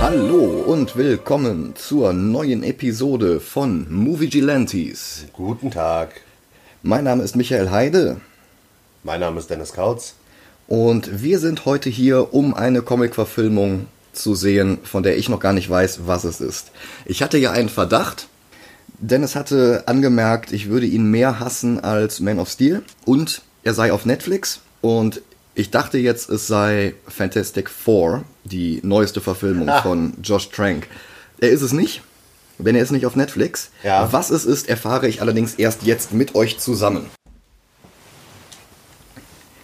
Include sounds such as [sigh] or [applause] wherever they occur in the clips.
Hallo und willkommen zur neuen Episode von Movie Gilantes. Guten Tag. Mein Name ist Michael Heide Mein Name ist Dennis Kautz. und wir sind heute hier, um eine Comic-Verfilmung zu sehen, von der ich noch gar nicht weiß, was es ist. Ich hatte ja einen Verdacht. Dennis hatte angemerkt, ich würde ihn mehr hassen als Man of Steel und er sei auf Netflix und ich dachte jetzt, es sei Fantastic Four, die neueste Verfilmung Ah. von Josh Trank. Er ist es nicht, denn er ist nicht auf Netflix. Ja. Was es ist, erfahre ich allerdings erst jetzt mit euch zusammen.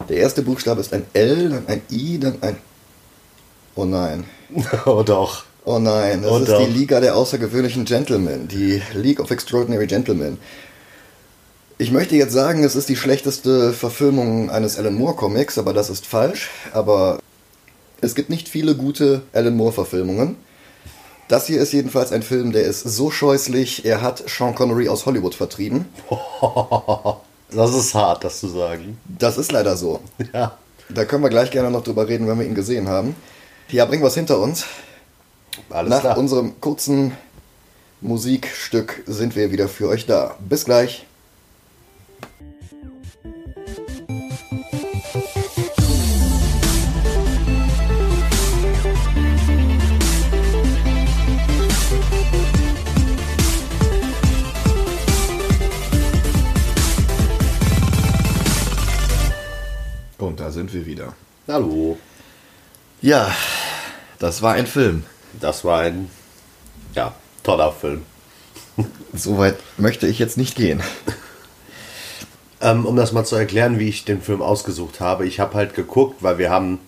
Der erste Buchstabe ist ein L, dann ein I, dann ein... Oh nein. [laughs] oh doch. Oh nein, das Oh ist doch. die Liga der außergewöhnlichen Gentlemen, die League of Extraordinary Gentlemen. Ich möchte jetzt sagen, es ist die schlechteste Verfilmung eines Alan Moore Comics, aber das ist falsch. Aber es gibt nicht viele gute Alan Moore Verfilmungen. Das hier ist jedenfalls ein Film, der ist so scheußlich, er hat Sean Connery aus Hollywood vertrieben. [laughs] Das ist hart, das zu sagen. Das ist leider so. [laughs] Ja. Da können wir gleich gerne noch drüber reden, wenn wir ihn gesehen haben. Ja, bringen wir es hinter uns. Alles Nach klar. unserem kurzen Musikstück sind wir wieder für euch da. Bis gleich. Da sind wir wieder. Hallo. Ja, das war ein Film. Das war ein, ja, toller Film. [laughs] Soweit möchte ich jetzt nicht gehen. Ähm, um das mal zu erklären, wie ich den Film ausgesucht habe. Ich habe halt geguckt, weil wir haben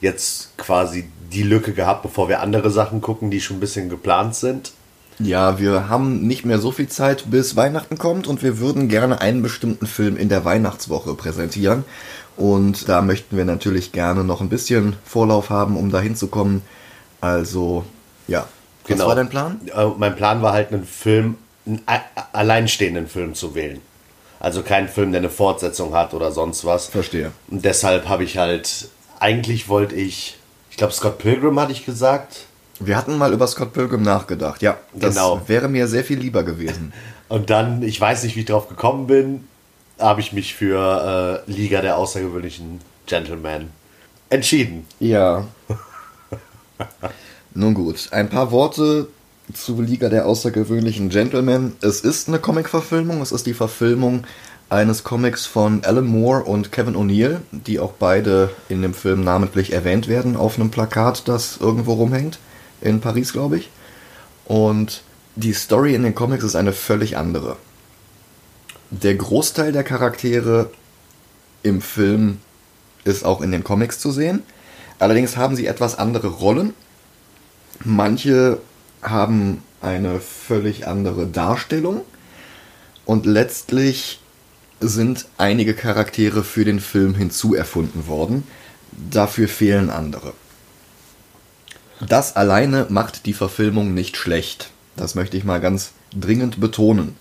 jetzt quasi die Lücke gehabt, bevor wir andere Sachen gucken, die schon ein bisschen geplant sind. Ja, wir haben nicht mehr so viel Zeit, bis Weihnachten kommt und wir würden gerne einen bestimmten Film in der Weihnachtswoche präsentieren. Und da möchten wir natürlich gerne noch ein bisschen Vorlauf haben, um da hinzukommen. Also, ja. Was war dein Plan? Äh, mein Plan war halt, einen Film, einen a- alleinstehenden Film zu wählen. Also keinen Film, der eine Fortsetzung hat oder sonst was. Verstehe. Und deshalb habe ich halt, eigentlich wollte ich, ich glaube Scott Pilgrim hatte ich gesagt. Wir hatten mal über Scott Pilgrim nachgedacht. Ja, das Genau. wäre mir sehr viel lieber gewesen. Und dann, ich weiß nicht, wie ich drauf gekommen bin, habe ich mich für äh, Liga der außergewöhnlichen Gentlemen entschieden. Ja. Nun gut, ein paar Worte zu Liga der außergewöhnlichen Gentlemen. Es ist eine Comic-Verfilmung, es ist die Verfilmung eines Comics von Alan Moore und Kevin O'Neill, die auch beide in dem Film namentlich erwähnt werden auf einem Plakat, das irgendwo rumhängt, in Paris, glaube ich. Und die Story in den Comics ist eine völlig andere. Der Großteil der Charaktere im Film ist auch in den Comics zu sehen. Allerdings haben sie etwas andere Rollen. Manche haben eine völlig andere Darstellung. Und letztlich sind einige Charaktere für den Film hinzuerfunden worden. Dafür fehlen andere. Das alleine macht die Verfilmung nicht schlecht. Das möchte ich mal ganz dringend betonen.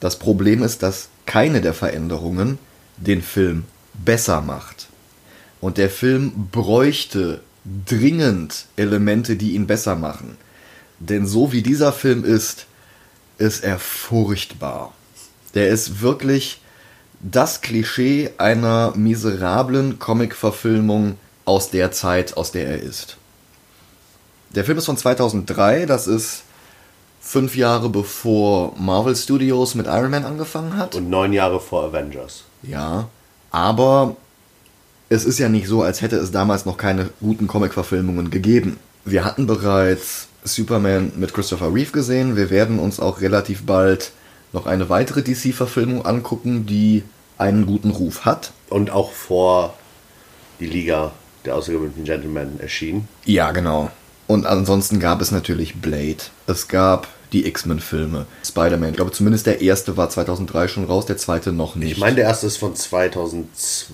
Das Problem ist, dass keine der Veränderungen den Film besser macht. Und der Film bräuchte dringend Elemente, die ihn besser machen. Denn so wie dieser Film ist, ist er furchtbar. Der ist wirklich das Klischee einer miserablen Comic-Verfilmung aus der Zeit, aus der er ist. Der Film ist von 2003, das ist fünf Jahre bevor Marvel Studios mit Iron Man angefangen hat. Und neun Jahre vor Avengers. Ja, aber es ist ja nicht so, als hätte es damals noch keine guten Comic-Verfilmungen gegeben. Wir hatten bereits Superman mit Christopher Reeve gesehen. Wir werden uns auch relativ bald noch eine weitere DC-Verfilmung angucken, die einen guten Ruf hat. Und auch vor die Liga der außergewöhnlichen Gentlemen erschien. Ja, genau. Und ansonsten gab es natürlich Blade. Es gab die X-Men-Filme, Spider-Man. Ich glaube, zumindest der erste war 2003 schon raus, der zweite noch nicht. Ich meine, der erste ist von 2001,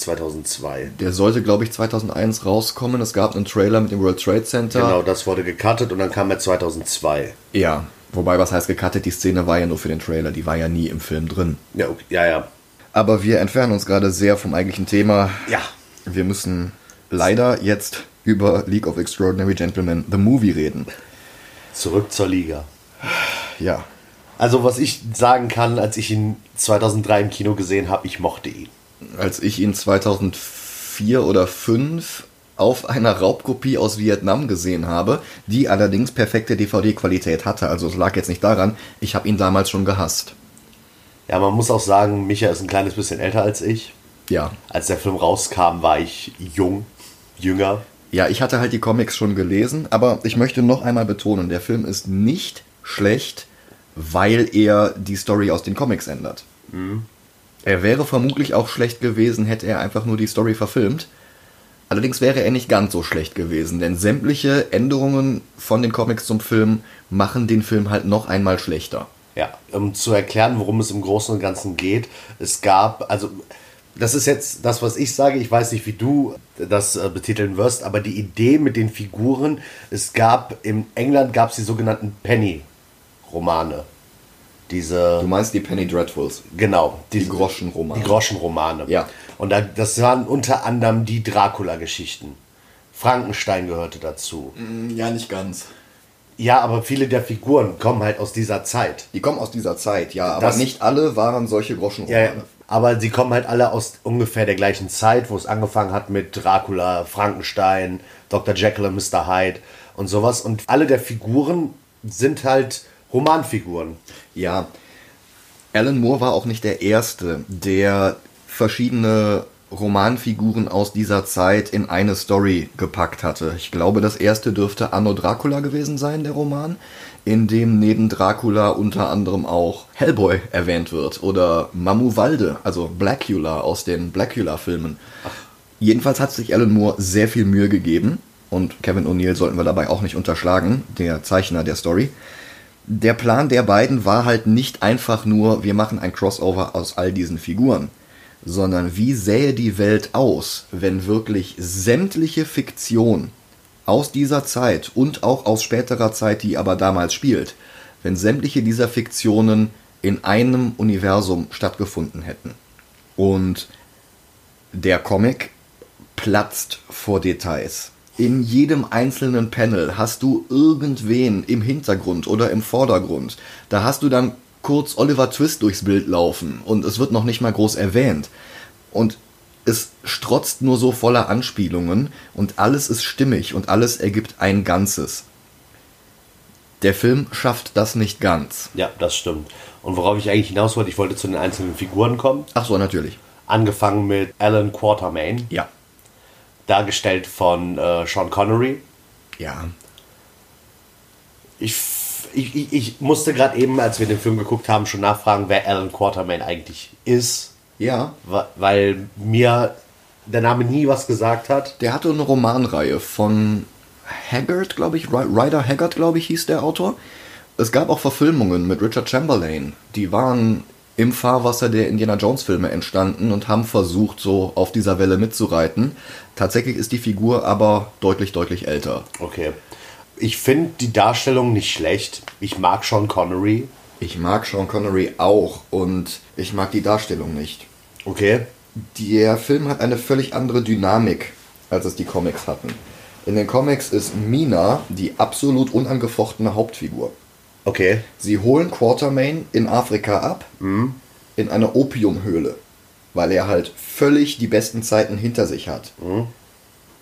2002. Der sollte, glaube ich, 2001 rauskommen. Es gab einen Trailer mit dem World Trade Center. Genau, das wurde gecuttet und dann kam er 2002. Ja, wobei, was heißt gecuttet? Die Szene war ja nur für den Trailer, die war ja nie im Film drin. Ja, okay. ja, ja. Aber wir entfernen uns gerade sehr vom eigentlichen Thema. Ja. Wir müssen leider jetzt über League of Extraordinary Gentlemen, The Movie, reden. Zurück zur Liga. Ja, Also, was ich sagen kann, als ich ihn 2003 im Kino gesehen habe, ich mochte ihn. als ich ihn 2004 oder 2005 auf einer Raubkopie aus Vietnam gesehen habe, die allerdings perfekte DVD-Qualität hatte. Also es lag jetzt nicht daran, ich habe ihn damals schon gehasst. Ja, man muss auch sagen, Micha ist ein kleines bisschen älter als ich. Ja. Als der Film rauskam, war ich jung, jünger. Ja, ich hatte halt die Comics schon gelesen, aber ich möchte noch einmal betonen, der Film ist nicht schlecht, weil er die Story aus den Comics ändert. Er wäre vermutlich auch schlecht gewesen, hätte er einfach nur die Story verfilmt. Allerdings wäre er nicht ganz so schlecht gewesen, denn sämtliche Änderungen von den Comics zum Film machen den Film halt noch einmal schlechter. Ja, um zu erklären, worum es im Großen und Ganzen geht. Es gab, also, das ist jetzt das, was ich sage. Ich weiß nicht, wie du das äh, betiteln wirst, aber die Idee mit den Figuren, es gab, in England gab es die sogenannten Penny-Romane. Diese. Du meinst die Penny Dreadfuls? Genau, Die Groschenromane. Die Groschenromane. Ja. Und da, das waren unter anderem die Dracula-Geschichten. Frankenstein gehörte dazu. Ja, nicht ganz. Ja, aber viele der Figuren kommen halt aus dieser Zeit. Die kommen aus dieser Zeit, ja, aber Das- nicht alle waren solche Groschenromane. ja, aber sie kommen halt alle aus ungefähr der gleichen Zeit, wo es angefangen hat mit Dracula, Frankenstein, Dr. Jekyll und Mr. Hyde und sowas. Und alle der Figuren sind halt Romanfiguren. Ja, Alan Moore war auch nicht der Erste, der verschiedene Romanfiguren aus dieser Zeit in eine Story gepackt hatte. Ich glaube, das erste dürfte Anno Dracula gewesen sein, der Roman, in dem neben Dracula unter anderem auch Hellboy erwähnt wird oder Mamuvalde, also Blackula aus den Blackula-Filmen. Jedenfalls hat sich Alan Moore sehr viel Mühe gegeben und Kevin O'Neill sollten wir dabei auch nicht unterschlagen, der Zeichner der Story. Der Plan der beiden war halt nicht einfach nur, wir machen ein Crossover aus all diesen Figuren, sondern wie sähe die Welt aus, wenn wirklich sämtliche Fiktion aus dieser Zeit und auch aus späterer Zeit, die aber damals spielt, wenn sämtliche dieser Fiktionen in einem Universum stattgefunden hätten. Und der Comic platzt vor Details. In jedem einzelnen Panel hast du irgendwen im Hintergrund oder im Vordergrund. Da hast du dann kurz Oliver Twist durchs Bild laufen und es wird noch nicht mal groß erwähnt. Und es strotzt nur so voller Anspielungen und alles ist stimmig und alles ergibt ein Ganzes. Der Film schafft das nicht ganz. Ja, das stimmt. Und worauf ich eigentlich hinaus wollte, ich wollte zu den einzelnen Figuren kommen. Ach so, natürlich. Angefangen mit Alan Quatermain, Ja. dargestellt von äh, Sean Connery. Ja. Ich, ich, ich musste gerade eben, als wir den Film geguckt haben, schon nachfragen, wer Alan Quatermain eigentlich ist, Ja. weil mir der Name nie was gesagt hat. Der hatte eine Romanreihe von Haggard, glaube ich, Ry- Ryder Haggard, glaube ich, hieß der Autor. Es gab auch Verfilmungen mit Richard Chamberlain. Die waren im Fahrwasser der Indiana Jones Filme entstanden und haben versucht, so auf dieser Welle mitzureiten. Tatsächlich ist die Figur aber deutlich, deutlich älter. Okay. Ich finde die Darstellung nicht schlecht. Ich mag Sean Connery. Ich mag Sean Connery auch und ich mag die Darstellung nicht. Okay. Der Film hat eine völlig andere Dynamik, als es die Comics hatten. In den Comics ist Mina die absolut unangefochtene Hauptfigur. Okay. Sie holen Quatermain in Afrika ab, in eine Opiumhöhle, weil er halt völlig die besten Zeiten hinter sich hat.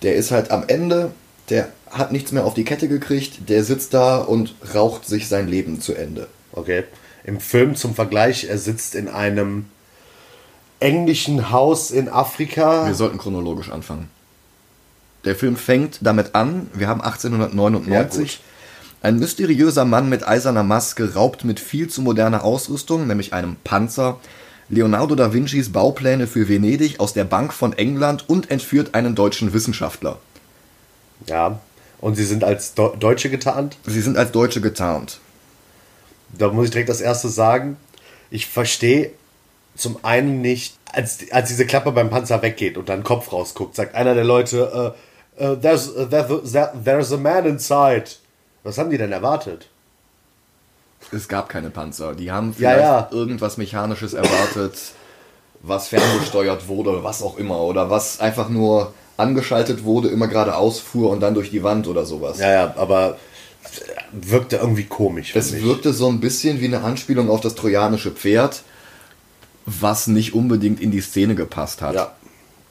Der ist halt am Ende, der hat nichts mehr auf die Kette gekriegt, der sitzt da und raucht sich sein Leben zu Ende. Okay. Im Film zum Vergleich, er sitzt in einem englischen Haus in Afrika. Wir sollten chronologisch anfangen. Der Film fängt damit an, wir haben 1899. ein mysteriöser Mann mit eiserner Maske raubt mit viel zu moderner Ausrüstung, nämlich einem Panzer, Leonardo da Vincis Baupläne für Venedig aus der Bank von England und entführt einen deutschen Wissenschaftler. Ja. Und sie sind als Deu- Deutsche getarnt. Sie sind als Deutsche getarnt. Da muss ich direkt das erste sagen. Ich verstehe zum einen nicht, als, als diese Klappe beim Panzer weggeht und dann Kopf rausguckt, sagt einer der Leute, uh, uh, there's, uh, there's, there's a man inside. Was haben die denn erwartet? Es gab keine Panzer. Die haben Ja, vielleicht ja. irgendwas Mechanisches erwartet, was ferngesteuert wurde, was auch immer. Oder was einfach nur angeschaltet wurde, immer geradeaus fuhr und dann durch die Wand oder sowas. Ja, ja, aber wirkte irgendwie komisch. Es wirkte so ein bisschen wie eine Anspielung auf das trojanische Pferd, was nicht unbedingt in die Szene gepasst hat. Ja.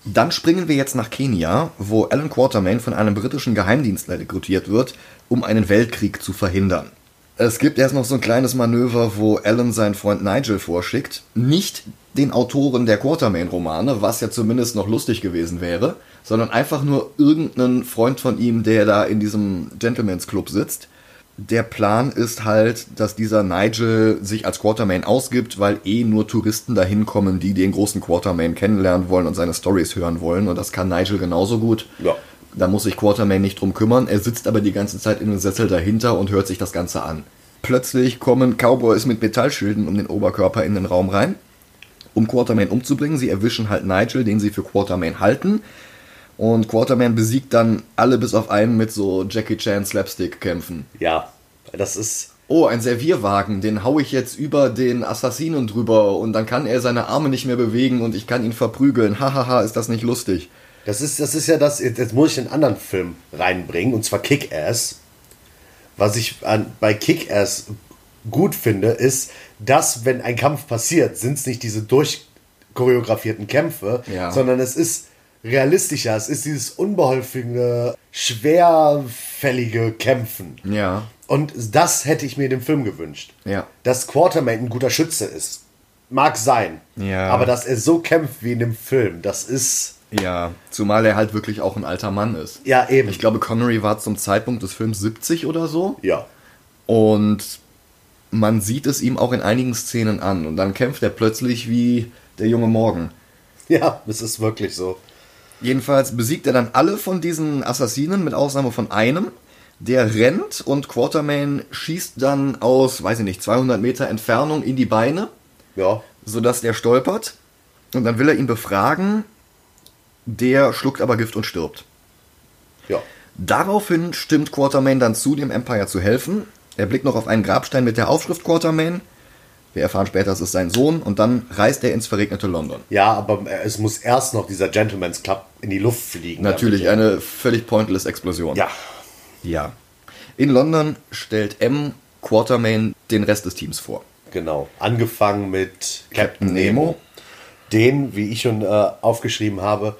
Dann springen wir jetzt nach Kenia, wo Alan Quatermain von einem britischen Geheimdienstler rekrutiert wird, um einen Weltkrieg zu verhindern. Es gibt erst noch so ein kleines Manöver, wo Alan seinen Freund Nigel vorschickt. Nicht den Autoren der Quatermain-Romane, was ja zumindest noch lustig gewesen wäre, sondern einfach nur irgendeinen Freund von ihm, der da in diesem Gentleman's Club sitzt. Der Plan ist halt, dass dieser Nigel sich als Quatermain ausgibt, weil eh nur Touristen dahin kommen, die den großen Quatermain kennenlernen wollen und seine Stories hören wollen. Und das kann Nigel genauso gut. Ja. Da muss sich Quatermain nicht drum kümmern. Er sitzt aber die ganze Zeit in einem Sessel dahinter und hört sich das Ganze an. Plötzlich kommen Cowboys mit Metallschilden um den Oberkörper in den Raum rein, um Quatermain umzubringen. Sie erwischen halt Nigel, den sie für Quatermain halten. Und Quatermain besiegt dann alle bis auf einen mit so Jackie Chan Slapstick-Kämpfen. Ja, das ist. Oh, ein Servierwagen, den hau ich jetzt über den Assassinen drüber und dann kann er seine Arme nicht mehr bewegen und ich kann ihn verprügeln. Hahaha, ist das nicht lustig. Das ist, das ist ja das, jetzt jetzt muss ich einen anderen Film reinbringen, und zwar Kick-Ass. Was ich an, bei Kick-Ass gut finde, ist, dass, wenn ein Kampf passiert, sind es nicht diese durchchoreografierten Kämpfe, Ja. sondern es ist realistischer. Es ist dieses unbeholfene, schwerfällige Kämpfen. Ja, Und das hätte ich mir in dem Film gewünscht. ja. Dass Quartermain ein guter Schütze ist. Mag sein. Ja. Aber dass er so kämpft wie in dem Film, das ist. Ja, zumal er halt wirklich auch ein alter Mann ist. Ja, eben. Ich glaube, Connery war zum Zeitpunkt des Films 70 oder so. Ja. Und man sieht es ihm auch in einigen Szenen an. Und dann kämpft er plötzlich wie der junge Morgen. Ja, es ist wirklich so. Jedenfalls besiegt er dann alle von diesen Assassinen, mit Ausnahme von einem. Der rennt und Quatermain schießt dann aus, weiß ich nicht, 200 Meter Entfernung in die Beine, Ja. sodass der stolpert. Und dann will er ihn befragen. Der schluckt aber Gift und stirbt. Ja. Daraufhin stimmt Quatermain dann zu, dem Empire zu helfen. Er blickt noch auf einen Grabstein mit der Aufschrift Quatermain. Wir erfahren später, es ist sein Sohn. Und dann reist er ins verregnete London. Ja, aber es muss erst noch dieser Gentleman's Club in die Luft fliegen. Natürlich eine völlig pointless Explosion. Ja. Ja. In London stellt M. Quatermain den Rest des Teams vor. Genau. Angefangen mit Captain Nemo. Nemo. Den, wie ich schon äh, aufgeschrieben habe,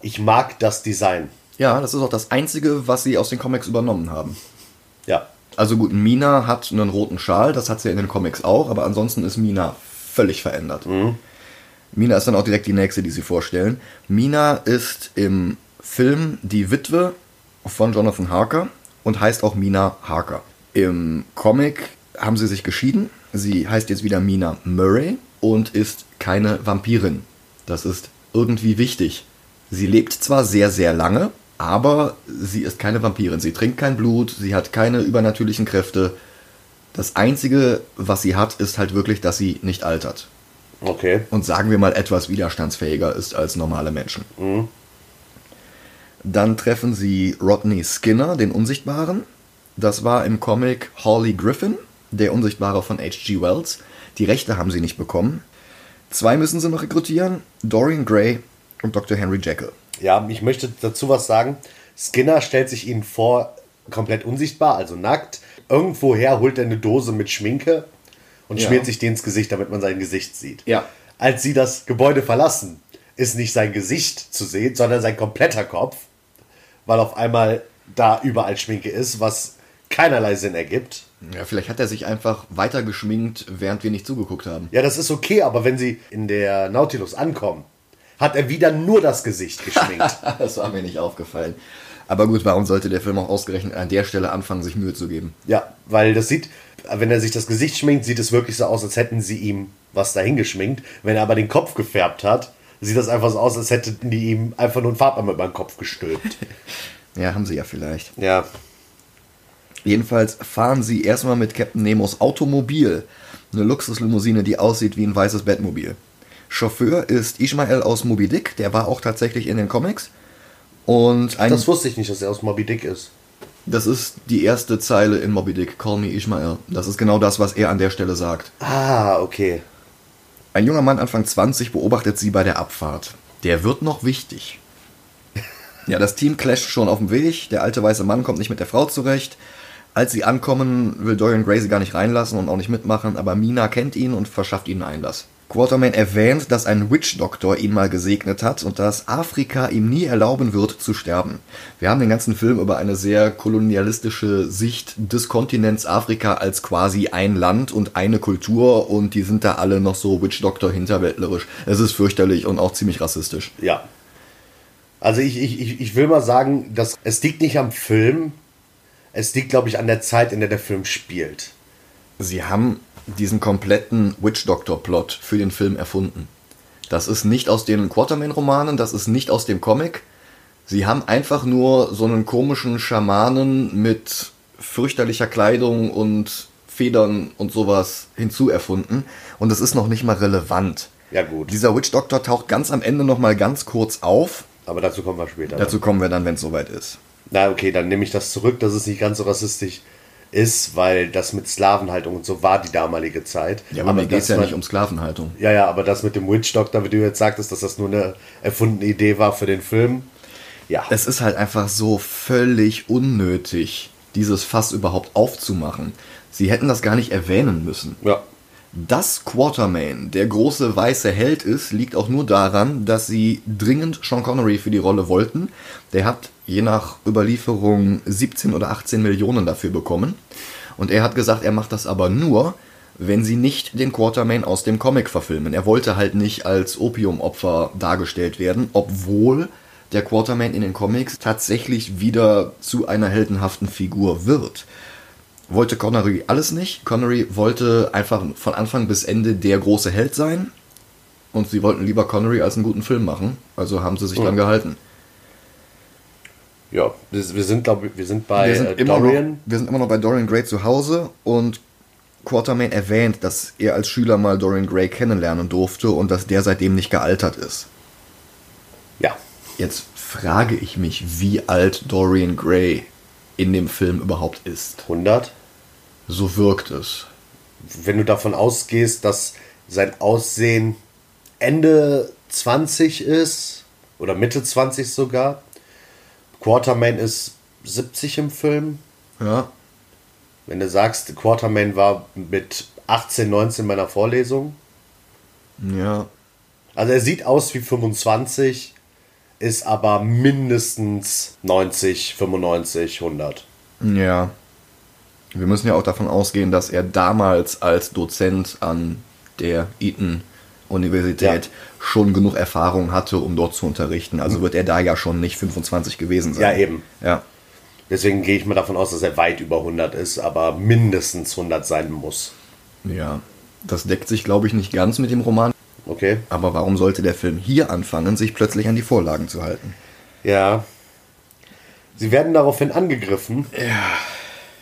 ich mag das Design. Ja, das ist auch das Einzige, was sie aus den Comics übernommen haben. Ja. Also gut, Mina hat einen roten Schal, das hat sie in den Comics auch, aber ansonsten ist Mina völlig verändert. Mina ist dann auch direkt die nächste, die sie vorstellen. Mina ist im Film die Witwe von Jonathan Harker und heißt auch Mina Harker. Im Comic haben sie sich geschieden. Sie heißt jetzt wieder Mina Murray und ist keine Vampirin. Das ist irgendwie wichtig. Sie lebt zwar sehr, sehr lange, aber sie ist keine Vampirin. Sie trinkt kein Blut, sie hat keine übernatürlichen Kräfte. Das Einzige, was sie hat, ist halt wirklich, dass sie nicht altert Okay. und sagen wir mal etwas widerstandsfähiger ist als normale Menschen. Dann treffen sie Rodney Skinner, den Unsichtbaren. Das war im Comic Hawley Griffin, der Unsichtbare von H.G. Wells. Die Rechte haben sie nicht bekommen. Zwei müssen sie noch rekrutieren: Dorian Gray und Dr. Henry Jekyll. Ja, ich möchte dazu was sagen. Skinner stellt sich ihnen vor, komplett unsichtbar, also nackt. Irgendwoher holt er eine Dose mit Schminke und Ja. schmiert sich die ins Gesicht, damit man sein Gesicht sieht. Ja. Als sie das Gebäude verlassen, ist nicht sein Gesicht zu sehen, sondern sein kompletter Kopf, weil auf einmal da überall Schminke ist, was keinerlei Sinn ergibt. Ja, vielleicht hat er sich einfach weiter geschminkt, während wir nicht zugeguckt haben. Ja, das ist okay, aber wenn sie in der Nautilus ankommen, hat er wieder nur das Gesicht geschminkt. [laughs] Das war mir nicht aufgefallen. Aber gut, warum sollte der Film auch ausgerechnet an der Stelle anfangen, sich Mühe zu geben? Ja, weil das sieht, wenn er sich das Gesicht schminkt, sieht es wirklich so aus, als hätten sie ihm was dahin geschminkt. Wenn er aber den Kopf gefärbt hat, sieht das einfach so aus, als hätten die ihm einfach nur einen Farbeimer über den Kopf gestülpt. [laughs] Ja, haben sie ja vielleicht. ja. Jedenfalls fahren sie erstmal mit Captain Nemos Automobil. Eine Luxuslimousine, die aussieht wie ein weißes Bettmobil. Chauffeur ist Ishmael aus Moby Dick, der war auch tatsächlich in den Comics. Und ein, Das wusste ich nicht, dass er aus Moby Dick ist. das ist die erste Zeile in Moby Dick, Call me Ishmael. Das ist genau das, was er an der Stelle sagt. Ah, okay. Ein junger Mann Anfang 20 beobachtet sie bei der Abfahrt. Der wird noch wichtig. Ja, das Team clasht schon auf dem Weg. Der alte weiße Mann kommt nicht mit der Frau zurecht. Als sie ankommen, will Dorian Gray sie gar nicht reinlassen und auch nicht mitmachen, aber Mina kennt ihn und verschafft ihnen Einlass. Quatermain erwähnt, dass ein Witch-Doktor ihn mal gesegnet hat und dass Afrika ihm nie erlauben wird zu sterben. Wir haben den ganzen Film über eine sehr kolonialistische Sicht des Kontinents Afrika als quasi ein Land und eine Kultur und die sind da alle noch so Witch-Doktor hinterwäldlerisch. Es ist fürchterlich und auch ziemlich rassistisch. Ja. Also ich, ich, ich- ich will mal sagen, dass es liegt nicht am Film, es liegt, glaube ich, an der Zeit, in der der Film spielt. Sie haben diesen kompletten Witch-Doctor-Plot für den Film erfunden. Das ist nicht aus den Quatermain-Romanen, das ist nicht aus dem Comic. Sie haben einfach nur so einen komischen Schamanen mit fürchterlicher Kleidung und Federn und sowas hinzuerfunden. Und es ist noch nicht mal relevant. Ja, gut. Dieser Witch-Doctor taucht ganz am Ende noch mal ganz kurz auf. Aber dazu kommen wir später. Dazu kommen wir dann, wenn es soweit ist. Na, okay, dann nehme ich das zurück, dass es nicht ganz so rassistisch ist, weil das mit Sklavenhaltung und so war die damalige Zeit. Ja, aber, mir geht es ja nicht um Sklavenhaltung. Ja, ja, aber das mit dem Witch Doctor, wie du jetzt sagtest, dass das nur eine erfundene Idee war für den Film. Ja. Es ist halt einfach so völlig unnötig, dieses Fass überhaupt aufzumachen. Sie hätten das gar nicht erwähnen müssen. ja. Dass Quatermain der große weiße Held ist, liegt auch nur daran, dass sie dringend Sean Connery für die Rolle wollten. Der hat je nach Überlieferung 17 oder 18 Millionen dafür bekommen. Und er hat gesagt, er macht das aber nur, wenn sie nicht den Quatermain aus dem Comic verfilmen. Er wollte halt nicht als Opiumopfer dargestellt werden, obwohl der Quatermain in den Comics tatsächlich wieder zu einer heldenhaften Figur wird wollte Connery alles nicht. Connery wollte einfach von Anfang bis Ende der große Held sein. Und sie wollten lieber Connery als einen guten Film machen. Also haben sie sich Ja. dran gehalten. Ja, wir sind, glaube ich, wir sind bei wir, sind äh, immer noch, Dorian. wir sind immer noch bei Dorian Gray zu Hause und Quatermain erwähnt, dass er als Schüler mal Dorian Gray kennenlernen durfte und dass der seitdem nicht gealtert ist. Ja. Jetzt frage ich mich, wie alt Dorian Gray in dem Film überhaupt ist. 100. So wirkt es. Wenn du davon ausgehst, dass sein Aussehen Ende 20 ist, oder Mitte 20 sogar. Quartermain ist 70 im Film. Ja, Wenn du sagst, Quartermain war mit 18, 19 meiner Vorlesung. ja, Also er sieht aus wie 25, ist aber mindestens 90, 95, 100. Ja. Wir müssen ja auch davon ausgehen, dass er damals als Dozent an der Eton Universität Ja. schon genug Erfahrung hatte, um dort zu unterrichten. Also wird er da ja schon nicht 25 gewesen sein. Ja, eben. Ja. Deswegen gehe ich mal davon aus, dass er weit über 100 ist, aber mindestens 100 sein muss. Ja. Das deckt sich, glaube ich, nicht ganz mit dem Roman. Okay? Aber warum sollte der Film hier anfangen, sich plötzlich an die Vorlagen zu halten? Ja. Sie werden daraufhin angegriffen.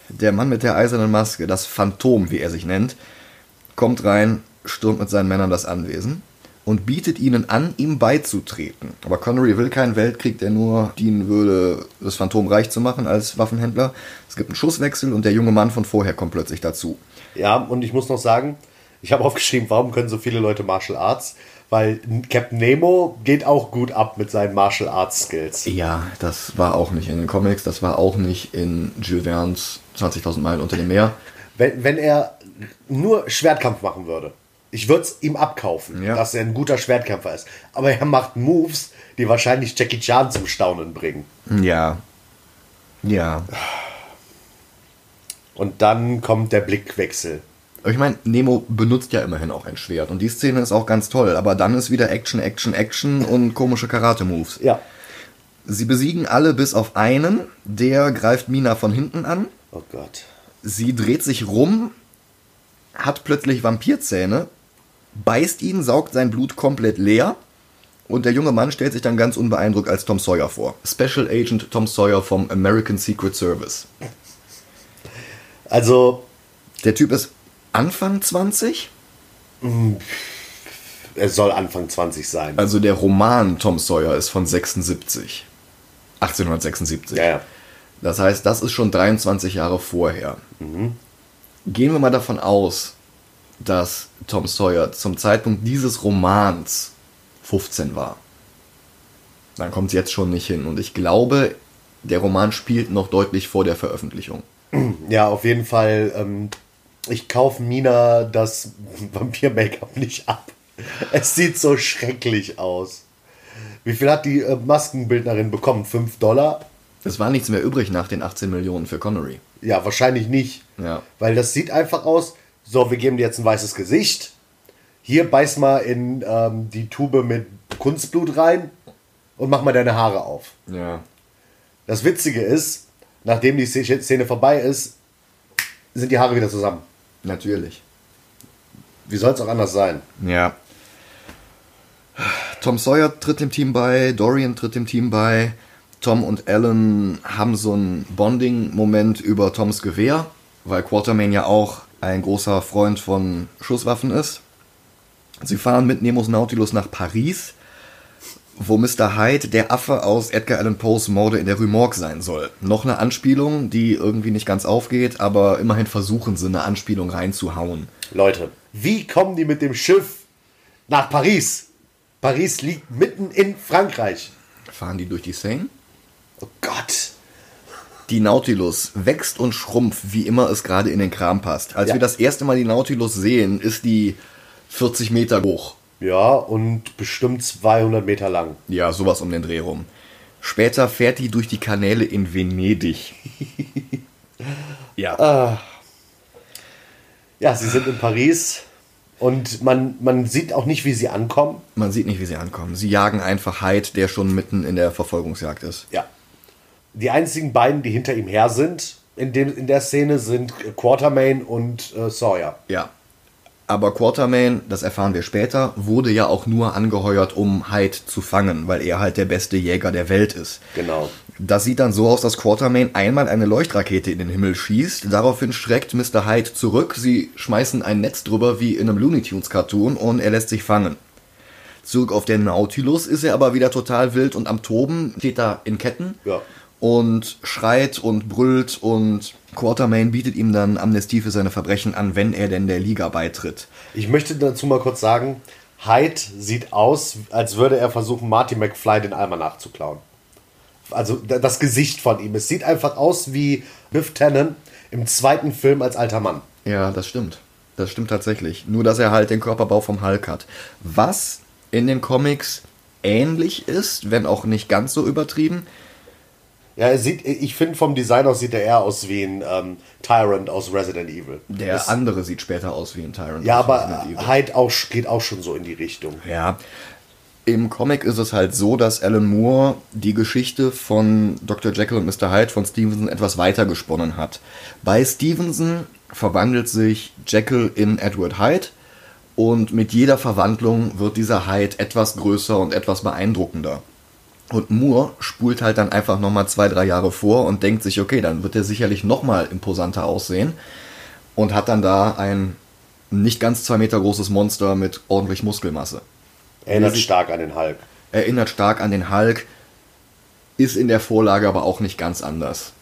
Der Mann mit der eisernen Maske, das Phantom, wie er sich nennt, kommt rein, stürmt mit seinen Männern das Anwesen und bietet ihnen an, ihm beizutreten. Aber Connery will keinen Weltkrieg, der nur dienen würde, das Phantom reich zu machen als Waffenhändler. Es gibt einen Schusswechsel und der junge Mann von vorher kommt plötzlich dazu. Ja, und ich muss noch sagen, ich habe [laughs] aufgeschrieben, warum können so viele Leute Martial Arts? Weil Captain Nemo geht auch gut ab mit seinen Martial Arts Skills. Ja, das war auch nicht in den Comics, das war auch nicht in Jules Verne's 20.000 Meilen unter dem Meer. Wenn, wenn er nur Schwertkampf machen würde, ich würde es ihm abkaufen, Ja. dass er ein guter Schwertkämpfer ist. Aber er macht Moves, die wahrscheinlich Jackie Chan zum Staunen bringen. Ja. Ja. Und dann kommt der Blickwechsel. Aber Ich meine, Nemo benutzt ja immerhin auch ein Schwert und die Szene ist auch ganz toll, aber dann ist wieder Action, Action, Action und komische Karate-Moves. Ja. Sie besiegen alle bis auf einen, der greift Mina von hinten an. Oh Gott. Sie dreht sich rum, hat plötzlich Vampirzähne, beißt ihn, saugt sein Blut komplett leer und der junge Mann stellt sich dann ganz unbeeindruckt als Tom Sawyer vor. Special Agent Tom Sawyer vom American Secret Service. Also, Der Typ ist Anfang 20? er soll Anfang 20 sein. Also der Roman Tom Sawyer ist von 76. 1876. Ja, ja. Das heißt, das ist schon 23 Jahre vorher. Gehen wir mal davon aus, dass Tom Sawyer zum Zeitpunkt dieses Romans 15 war. Dann kommt es jetzt schon nicht hin. Und ich glaube, der Roman spielt noch deutlich vor der Veröffentlichung. [clears throat] Ja, auf jeden Fall. Ähm, ich kaufe Mina das [laughs] Vampir-Make-up nicht ab. [laughs] Es sieht so schrecklich aus. Wie viel hat die äh, Maskenbildnerin bekommen? 5 Dollar? Es war nichts mehr übrig nach den 18 Millionen für Connery. Ja, wahrscheinlich nicht. Ja. Weil das sieht einfach aus, so, wir geben dir jetzt ein weißes Gesicht. Hier beiß mal in ähm, die Tube mit Kunstblut rein und mach mal deine Haare auf. Ja. Das Witzige ist, nachdem die Szene vorbei ist, sind die Haare wieder zusammen. Natürlich. Wie soll es auch anders sein? Ja. Tom Sawyer tritt dem Team bei, Dorian tritt dem Team bei. Tom und Alan haben so einen Bonding-Moment über Toms Gewehr, weil Quartermain ja auch ein großer Freund von Schusswaffen ist. Sie fahren mit Nemos Nautilus nach Paris, wo Mr. Hyde der Affe aus Edgar Allan Poes Morde in der Rue Morgue sein soll. Noch eine Anspielung, die irgendwie nicht ganz aufgeht, aber immerhin versuchen sie, eine Anspielung reinzuhauen. Leute, wie kommen die mit dem Schiff nach Paris? Paris liegt mitten in Frankreich. Fahren die durch die Seine? Oh Gott. Die Nautilus wächst und schrumpft, wie immer es gerade in den Kram passt. Als Ja. wir das erste Mal die Nautilus sehen, ist die 40 Meter hoch. Ja, und bestimmt 200 Meter lang. Ja, sowas um den Dreh rum. Später fährt die durch die Kanäle in Venedig. [laughs] ja. Ja, sie sind in Paris und man, man sieht auch nicht, wie sie ankommen. Man sieht nicht, wie sie ankommen. Sie jagen einfach Hyde, der schon mitten in der Verfolgungsjagd ist. Ja. Die einzigen beiden, die hinter ihm her sind, in, dem, in der Szene, sind Quartermain und äh, Sawyer. Ja. Aber Quartermain, das erfahren wir später, wurde ja auch nur angeheuert, um Hyde zu fangen, weil er halt der beste Jäger der Welt ist. Genau. Das sieht dann so aus, dass Quartermain einmal eine Leuchtrakete in den Himmel schießt. Daraufhin schreckt Mr. Hyde zurück. Sie schmeißen ein Netz drüber wie in einem Looney Tunes Cartoon und er lässt sich fangen. Zurück auf der Nautilus ist er aber wieder total wild und am Toben, steht da in Ketten Ja. Und schreit und brüllt und Quartermain bietet ihm dann Amnestie für seine Verbrechen an, wenn er denn der Liga beitritt. Ich möchte dazu mal kurz sagen, Hyde sieht aus, als würde er versuchen, Marty McFly den Almanach zu klauen. Also da- das Gesicht von ihm. Es sieht einfach aus wie Biff Tannen im zweiten Film als alter Mann. Ja, das stimmt. Das stimmt tatsächlich. Nur, dass er halt den Körperbau vom Hulk hat. Was in den Comics ähnlich ist, wenn auch nicht ganz so übertrieben. Ja, sieht, ich finde vom Design aus sieht er eher aus wie ein ähm, Tyrant aus Resident Evil. Der Es- andere sieht später aus wie ein Tyrant. ja, aus aber Resident Evil. Hyde auch, geht auch schon so in die Richtung. Ja. Im Comic ist es halt so, dass Alan Moore die Geschichte von Dr. Jekyll und Mr. Hyde von Stevenson etwas weiter gesponnen hat. Bei Stevenson verwandelt sich Jekyll in Edward Hyde und mit jeder Verwandlung wird dieser Hyde etwas größer und etwas beeindruckender. Und Moore spult halt dann einfach nochmal zwei, drei Jahre vor und denkt sich, okay, dann wird er sicherlich nochmal imposanter aussehen und hat dann da ein nicht ganz zwei Meter großes Monster mit ordentlich Muskelmasse. Erinnert Sie- stark an den Hulk. Erinnert stark an den Hulk, ist in der Vorlage aber auch nicht ganz anders.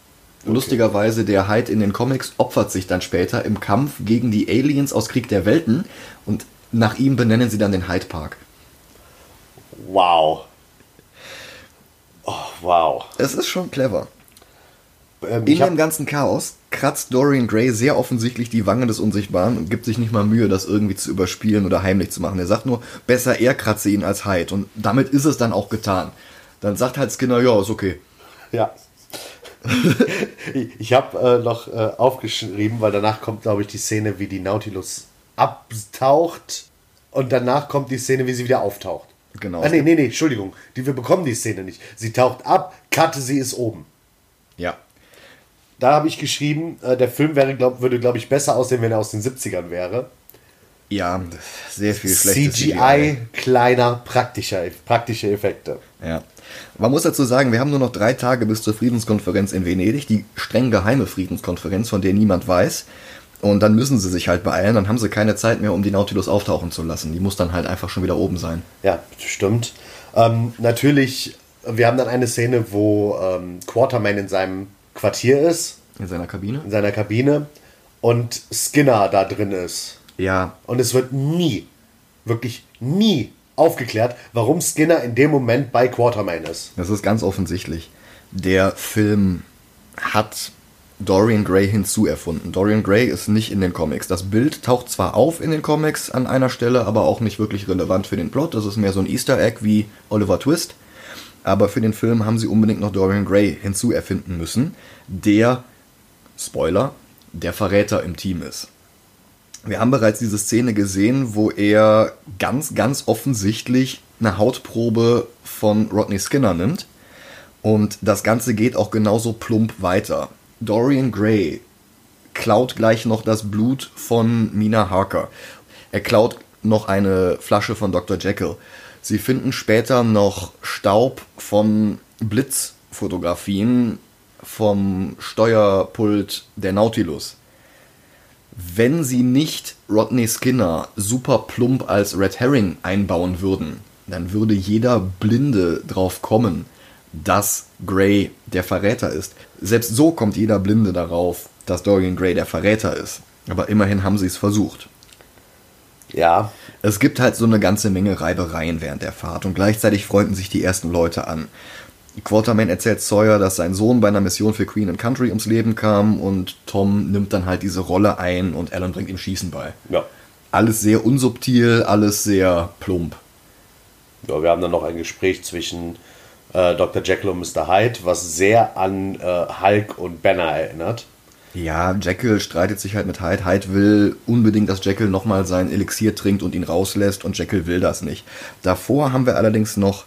Lustigerweise, der Hyde in den Comics opfert sich dann später im Kampf gegen die Aliens aus Krieg der Welten und nach ihm benennen sie dann den Hyde Park. Wow. Wow. Es ist schon clever. Ähm, In dem ganzen Chaos kratzt Dorian Gray sehr offensichtlich die Wange des Unsichtbaren und gibt sich nicht mal Mühe, das irgendwie zu überspielen oder heimlich zu machen. Er sagt nur, besser er kratze ihn als Hyde. Und damit ist es dann auch getan. Dann sagt halt Skinner, ja, ist okay. ja. [laughs] ich ich habe äh, noch äh, aufgeschrieben, weil danach kommt, glaube ich, die Szene, wie die Nautilus abtaucht und danach kommt die Szene, wie sie wieder auftaucht. Genau. Ah, nee, nee, nee, Entschuldigung. Die, wir bekommen die Szene nicht. Sie taucht ab, Karte, sie ist oben. Ja. Da habe ich geschrieben, äh, der Film wäre, glaub, würde, glaube ich, besser aussehen, wenn er aus den 70ern wäre. Ja, sehr viel schlechtes CGI, kleiner, praktischer, praktische Effekte. Ja. Man muss dazu sagen, wir haben nur noch drei Tage bis zur Friedenskonferenz in Venedig, die streng geheime Friedenskonferenz, von der niemand weiß. Und dann müssen sie sich halt beeilen, dann haben sie keine Zeit mehr, um die Nautilus auftauchen zu lassen. Die muss dann halt einfach schon wieder oben sein. Ja, stimmt. Ähm, natürlich, wir haben dann eine Szene, wo ähm, Quarterman in seinem Quartier ist. In seiner Kabine? In seiner Kabine. Und Skinner da drin ist. Ja. Und es wird nie, wirklich nie aufgeklärt, warum Skinner in dem Moment bei Quarterman ist. Das ist ganz offensichtlich. Der Film hat Dorian Gray hinzuerfunden. Dorian Gray ist nicht in den Comics. Das Bild taucht zwar auf in den Comics an einer Stelle, aber auch nicht wirklich relevant für den Plot. Das ist mehr so ein Easter Egg wie Oliver Twist. Aber für den Film haben sie unbedingt noch Dorian Gray hinzuerfinden müssen, der, Spoiler, der Verräter im Team ist. Wir haben bereits diese Szene gesehen, wo er ganz, ganz offensichtlich eine Hautprobe von Rodney Skinner nimmt. Und das Ganze geht auch genauso plump weiter. Dorian Gray klaut gleich noch das Blut von Mina Harker. Er klaut noch eine Flasche von Dr. Jekyll. Sie finden später noch Staub von Blitzfotografien vom Steuerpult der Nautilus. Wenn sie nicht Rodney Skinner super plump als Red Herring einbauen würden, dann würde jeder Blinde drauf kommen, dass Gray der Verräter ist. Selbst so kommt jeder Blinde darauf, dass Dorian Gray der Verräter ist. Aber immerhin haben sie es versucht. Ja. Es gibt halt so eine ganze Menge Reibereien während der Fahrt und gleichzeitig freunden sich die ersten Leute an. Quarterman erzählt Sawyer, dass sein Sohn bei einer Mission für Queen and Country ums Leben kam und Tom nimmt dann halt diese Rolle ein und Alan bringt ihm Schießen bei. Ja. Alles sehr unsubtil, alles sehr plump. Ja, wir haben dann noch ein Gespräch zwischen äh, Dr. Jekyll und Mr. Hyde, was sehr an äh, Hulk und Banner erinnert. Ja, Jekyll streitet sich halt mit Hyde. Hyde will unbedingt, dass Jekyll nochmal sein Elixier trinkt und ihn rauslässt und Jekyll will das nicht. Davor haben wir allerdings noch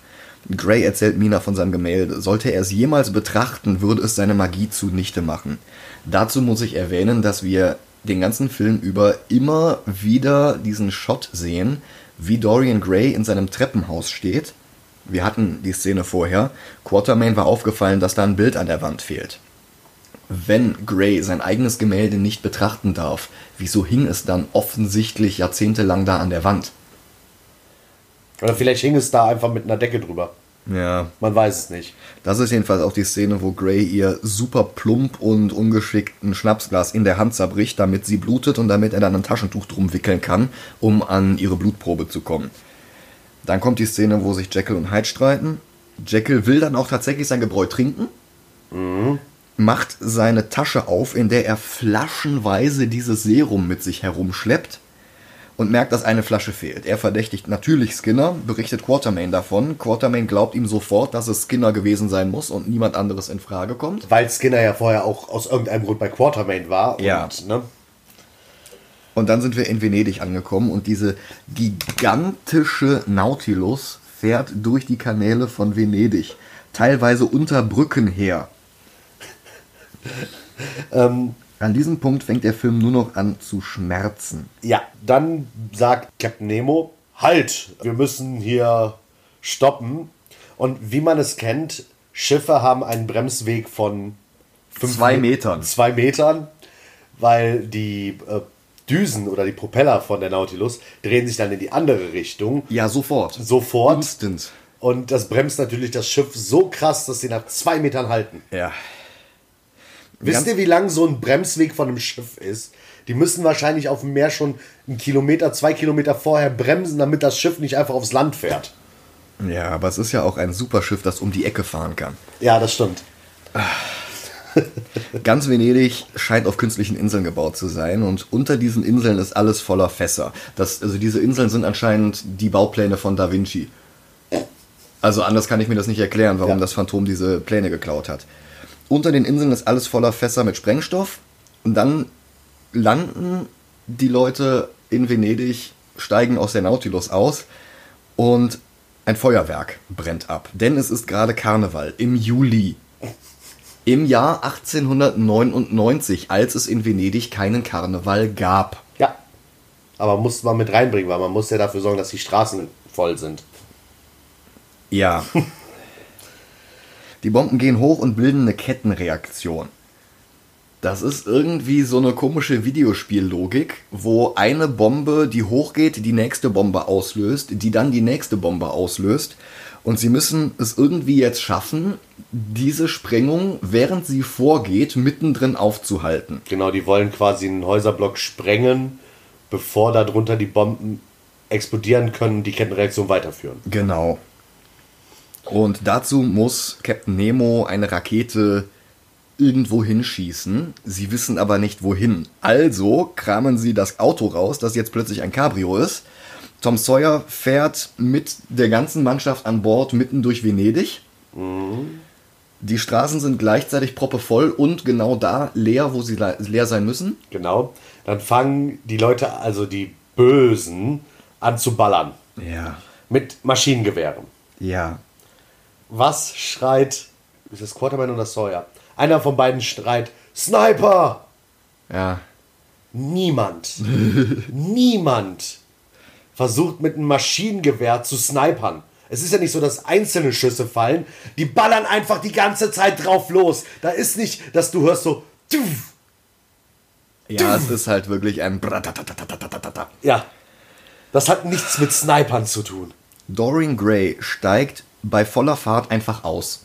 Gray erzählt Mina von seinem Gemälde. Sollte er es jemals betrachten, würde es seine Magie zunichte machen. Dazu muss ich erwähnen, dass wir den ganzen Film über immer wieder diesen Shot sehen, wie Dorian Gray in seinem Treppenhaus steht. Wir hatten die Szene vorher. Quartermain war aufgefallen, dass da ein Bild an der Wand fehlt. Wenn Gray sein eigenes Gemälde nicht betrachten darf, wieso hing es dann offensichtlich jahrzehntelang da an der Wand? Oder vielleicht hing es da einfach mit einer Decke drüber. Ja. Man weiß es nicht. Das ist jedenfalls auch die Szene, wo Gray ihr super plump und ungeschickt ein Schnapsglas in der Hand zerbricht, damit sie blutet und damit er dann ein Taschentuch drum wickeln kann, um an ihre Blutprobe zu kommen. Dann kommt die Szene, wo sich Jekyll und Hyde streiten. Jekyll will dann auch tatsächlich sein Gebräu trinken, mhm. macht seine Tasche auf, in der er flaschenweise dieses Serum mit sich herumschleppt und merkt, dass eine Flasche fehlt. Er verdächtigt natürlich Skinner, berichtet Quartermain davon. Quartermain glaubt ihm sofort, dass es Skinner gewesen sein muss und niemand anderes in Frage kommt. Weil Skinner ja vorher auch aus irgendeinem Grund bei Quartermain war. Ja. Und, ne? Und dann sind wir in Venedig angekommen und diese gigantische Nautilus fährt durch die Kanäle von Venedig. Teilweise unter Brücken her. [laughs] ähm, an diesem Punkt fängt der Film nur noch an zu schmerzen. Ja, dann sagt Captain Nemo, halt, wir müssen hier stoppen. Und wie man es kennt, Schiffe haben einen Bremsweg von zwei Metern. Zwei Metern, weil die äh, Düsen oder die Propeller von der Nautilus drehen sich dann in die andere Richtung. Ja, sofort. Sofort. Instant. Und das bremst natürlich das Schiff so krass, dass sie nach zwei Metern halten. Ja. Wisst ihr, wie lang so ein Bremsweg von einem Schiff ist? Die müssen wahrscheinlich auf dem Meer schon einen Kilometer, zwei Kilometer vorher bremsen, damit das Schiff nicht einfach aufs Land fährt. Ja, aber es ist ja auch ein Superschiff, das um die Ecke fahren kann. Ja, das stimmt. [laughs] Ganz Venedig scheint auf künstlichen Inseln gebaut zu sein und unter diesen Inseln ist alles voller Fässer. Das, also diese Inseln sind anscheinend die Baupläne von Da Vinci. Also anders kann ich mir das nicht erklären, warum ja. das Phantom diese Pläne geklaut hat. Unter den Inseln ist alles voller Fässer mit Sprengstoff. Und dann landen die Leute in Venedig, steigen aus der Nautilus aus und ein Feuerwerk brennt ab. Denn es ist gerade Karneval im Juli. Im Jahr 1899, als es in Venedig keinen Karneval gab. Ja. Aber muss man mit reinbringen, weil man muss ja dafür sorgen, dass die Straßen voll sind. Ja. [laughs] Die Bomben gehen hoch und bilden eine Kettenreaktion. Das ist irgendwie so eine komische Videospiellogik, wo eine Bombe, die hochgeht, die nächste Bombe auslöst, die dann die nächste Bombe auslöst. Und sie müssen es irgendwie jetzt schaffen, diese Sprengung, während sie vorgeht, mittendrin aufzuhalten. Genau, die wollen quasi einen Häuserblock sprengen, bevor darunter die Bomben explodieren können und die Kettenreaktion weiterführen. Genau. Und dazu muss Captain Nemo eine Rakete irgendwo hinschießen. Sie wissen aber nicht wohin. Also kramen sie das Auto raus, das jetzt plötzlich ein Cabrio ist. Tom Sawyer fährt mit der ganzen Mannschaft an Bord mitten durch Venedig. Die Straßen sind gleichzeitig proppevoll und genau da leer, wo sie le- leer sein müssen. Genau. Dann fangen die Leute, also die Bösen, an zu ballern. Ja. Mit Maschinengewehren. Ja. Was schreit, ist das Quarterman oder Sawyer? Einer von beiden schreit, Sniper! Ja. Niemand, [laughs] niemand versucht mit einem Maschinengewehr zu snipern. Es ist ja nicht so, dass einzelne Schüsse fallen. Die ballern einfach die ganze Zeit drauf los. Da ist nicht, dass du hörst so. Ja, es ist halt wirklich ein. Ja. Das hat nichts mit Snipern zu tun. Dorian Gray steigt bei voller Fahrt einfach aus.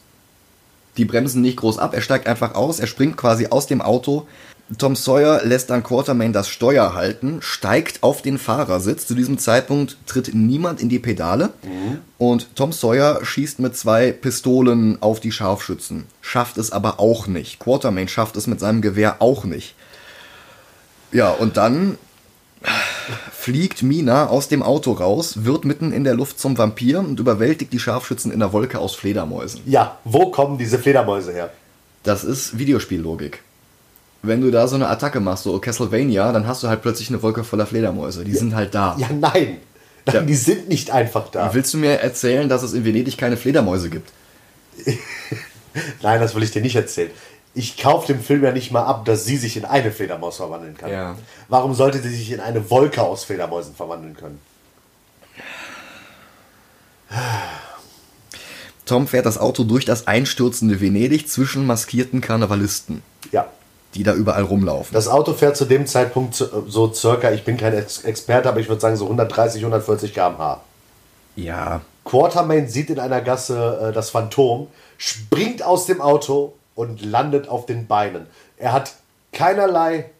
Die bremsen nicht groß ab, er steigt einfach aus, er springt quasi aus dem Auto Tom Sawyer lässt dann Quartermain das Steuer halten, steigt auf den Fahrersitz. Zu diesem Zeitpunkt tritt niemand in die Pedale und Tom Sawyer schießt mit zwei Pistolen auf die Scharfschützen. Schafft es aber auch nicht. Quartermain schafft es mit seinem Gewehr auch nicht. Ja, und dann fliegt Mina aus dem Auto raus, wird mitten in der Luft zum Vampir und überwältigt die Scharfschützen in der Wolke aus Fledermäusen. Ja, wo kommen diese Fledermäuse her? Das ist Videospiellogik. Wenn du da so eine Attacke machst, so Castlevania, dann hast du halt plötzlich eine Wolke voller Fledermäuse. Die sind halt da. Ja, nein. Nein, Ja. die sind nicht einfach da. Willst du mir erzählen, dass es in Venedig keine Fledermäuse gibt? [laughs] Nein, das will ich dir nicht erzählen. Ich kaufe dem Film ja nicht mal ab, dass sie sich in eine Fledermaus verwandeln kann. Ja. Warum sollte sie sich in eine Wolke aus Fledermäusen verwandeln können? Tom fährt das Auto durch das einstürzende Venedig zwischen maskierten Karnevalisten, Ja. Die da überall rumlaufen. Das Auto fährt zu dem Zeitpunkt so circa, ich bin kein Ex Experte, aber ich würde sagen so 130, 140 km/h. ja, Quartermain sieht in einer Gasse äh, das Phantom, springt aus dem Auto und landet auf den Beinen. Er hat keinerlei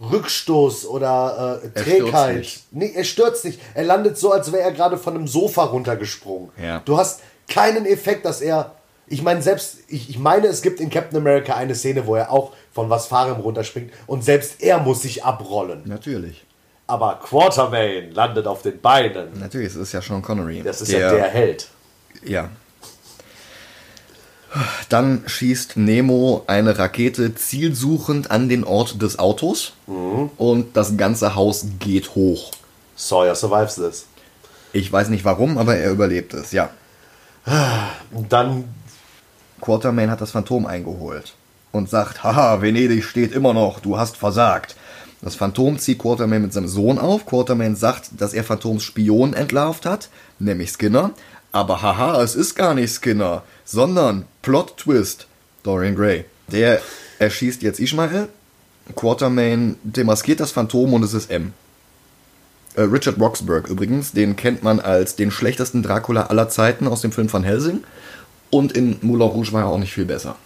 Rückstoß oder äh, Er Trägheit. nicht. Nee, er stürzt nicht. Er landet so, als wäre er gerade von einem Sofa runtergesprungen. Ja. Du hast keinen Effekt, dass er. Ich meine, selbst, ich, ich meine, es gibt in Captain America eine Szene, wo er auch von was Fahrem runterspringt und selbst er muss sich abrollen. natürlich. Aber Quartermain landet auf den Beinen. Natürlich, es ist ja Sean Connery. Das ist ja der Held. Ja. Dann schießt Nemo eine Rakete zielsuchend an den Ort des Autos und das ganze Haus geht hoch. Sawyer survives this. Ich weiß nicht warum, aber er überlebt es, ja. Und dann, Quartermain hat das Phantom eingeholt und sagt, haha, Venedig steht immer noch, du hast versagt. Das Phantom zieht Quartermain mit seinem Sohn auf. Quartermain sagt, dass er Phantoms Spion entlarvt hat, nämlich Skinner. Aber haha, es ist gar nicht Skinner, sondern Plot Twist, Dorian Gray. Der erschießt jetzt Ishmael. Quartermain demaskiert das Phantom und es ist M. Äh, Richard Roxburgh übrigens, den kennt man als den schlechtesten Dracula aller Zeiten aus dem Film von Helsing. Und in Moulin Rouge war er auch nicht viel besser.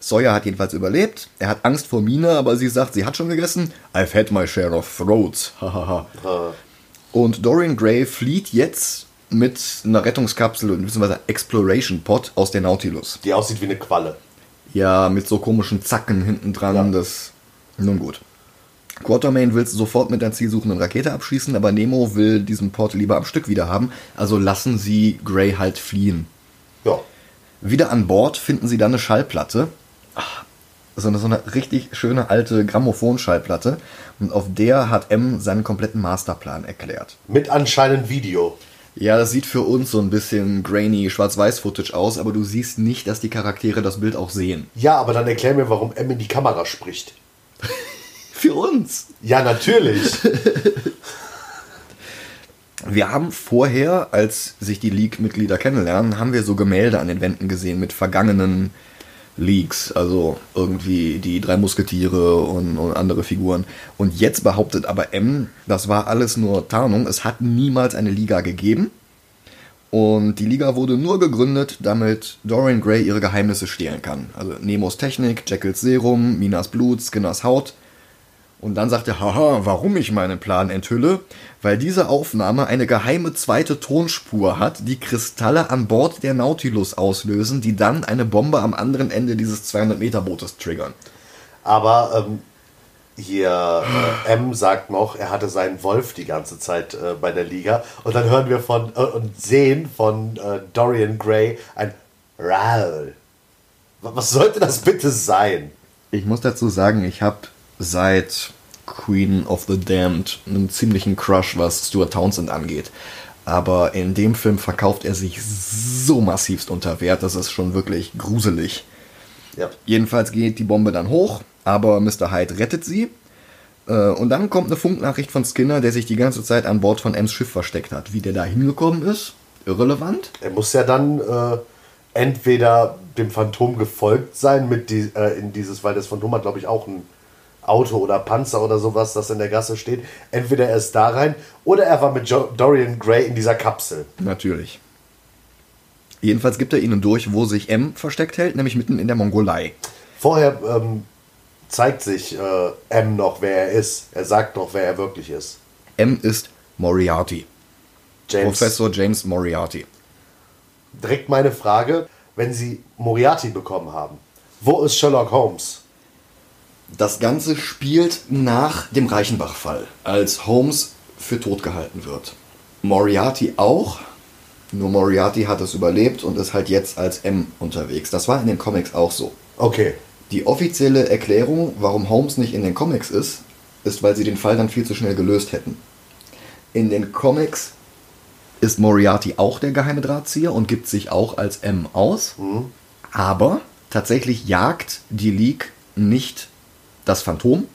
Sawyer hat jedenfalls überlebt. Er hat Angst vor Mina, aber sie sagt, sie hat schon gegessen. I've had my share of throats. [laughs] Hahaha. Und Dorian Gray flieht jetzt mit einer Rettungskapsel bzw. Exploration Pod aus der Nautilus. die aussieht wie eine Qualle. Ja, mit so komischen Zacken hinten dran. Ja. Das. Nun gut. Quartermain will sofort mit der zielsuchenden Rakete abschießen, aber Nemo will diesen Pod lieber am Stück wieder haben. Also lassen sie Gray halt fliehen. Ja. Wieder an Bord finden sie dann eine Schallplatte. Ach, so eine, so eine richtig schöne alte Grammophonschallplatte. Und auf der hat M seinen kompletten Masterplan erklärt. Mit anscheinend Video. Ja, das sieht für uns so ein bisschen grainy Schwarz-Weiß-Footage aus, aber du siehst nicht, dass die Charaktere das Bild auch sehen. Ja, aber dann erklär mir, warum M in die Kamera spricht. [laughs] Für uns! Ja, natürlich. [laughs] Wir haben vorher, als sich die League-Mitglieder kennenlernen, haben wir so Gemälde an den Wänden gesehen mit vergangenen Leaks, also irgendwie die drei Musketiere und, und, andere Figuren. Und jetzt behauptet aber M, das war alles nur Tarnung, es hat niemals eine Liga gegeben. Und die Liga wurde nur gegründet, damit Dorian Gray ihre Geheimnisse stehlen kann. Also Nemos Technik, Jekylls Serum, Minas Blut, Skinners Haut. Und dann sagt er, haha, warum ich meinen Plan enthülle? Weil diese Aufnahme eine geheime zweite Tonspur hat, die Kristalle an Bord der Nautilus auslösen, die dann eine Bombe am anderen Ende dieses 200-Meter-Bootes triggern. Aber ähm, hier äh, M sagt noch, er hatte seinen Wolf die ganze Zeit äh, bei der Liga. Und dann hören wir von äh, und sehen von äh, Dorian Gray ein Raul. Was sollte das bitte sein? Ich muss dazu sagen, ich habe seit Queen of the Damned einen ziemlichen Crush, was Stuart Townsend angeht. Aber in dem Film verkauft er sich so massivst unter Wert, das ist schon wirklich gruselig. Ja. Jedenfalls geht die Bombe dann hoch aber Mr. Hyde rettet sie. Äh, und dann kommt eine Funknachricht von Skinner, der sich die ganze Zeit an Bord von Ems Schiff versteckt hat. Wie der da hingekommen ist, irrelevant. Er muss ja dann äh, entweder dem Phantom gefolgt sein, mit die, äh, in dieses, weil das Phantom hat, glaube ich, auch ein Auto oder Panzer oder sowas, das in der Gasse steht. Entweder er ist da rein oder er war mit jo Dorian Gray in dieser Kapsel. Natürlich. Jedenfalls gibt er ihnen durch, wo sich M versteckt hält, nämlich mitten in der Mongolei. Vorher ähm, zeigt sich äh, M noch, wer er ist. Er sagt noch, wer er wirklich ist. M ist Moriarty. James. Professor James Moriarty. Direkt meine Frage, wenn Sie Moriarty bekommen haben, wo ist Sherlock Holmes? Das Ganze spielt nach dem Reichenbach-Fall, als Holmes für tot gehalten wird. Moriarty auch, nur Moriarty hat es überlebt und ist halt jetzt als M unterwegs. Das war in den Comics auch so. Okay. Die offizielle Erklärung, warum Holmes nicht in den Comics ist, ist, weil sie den Fall dann viel zu schnell gelöst hätten. In den Comics ist Moriarty auch der geheime Drahtzieher und gibt sich auch als M aus. Mhm. Aber tatsächlich jagt die League nicht das Phantom,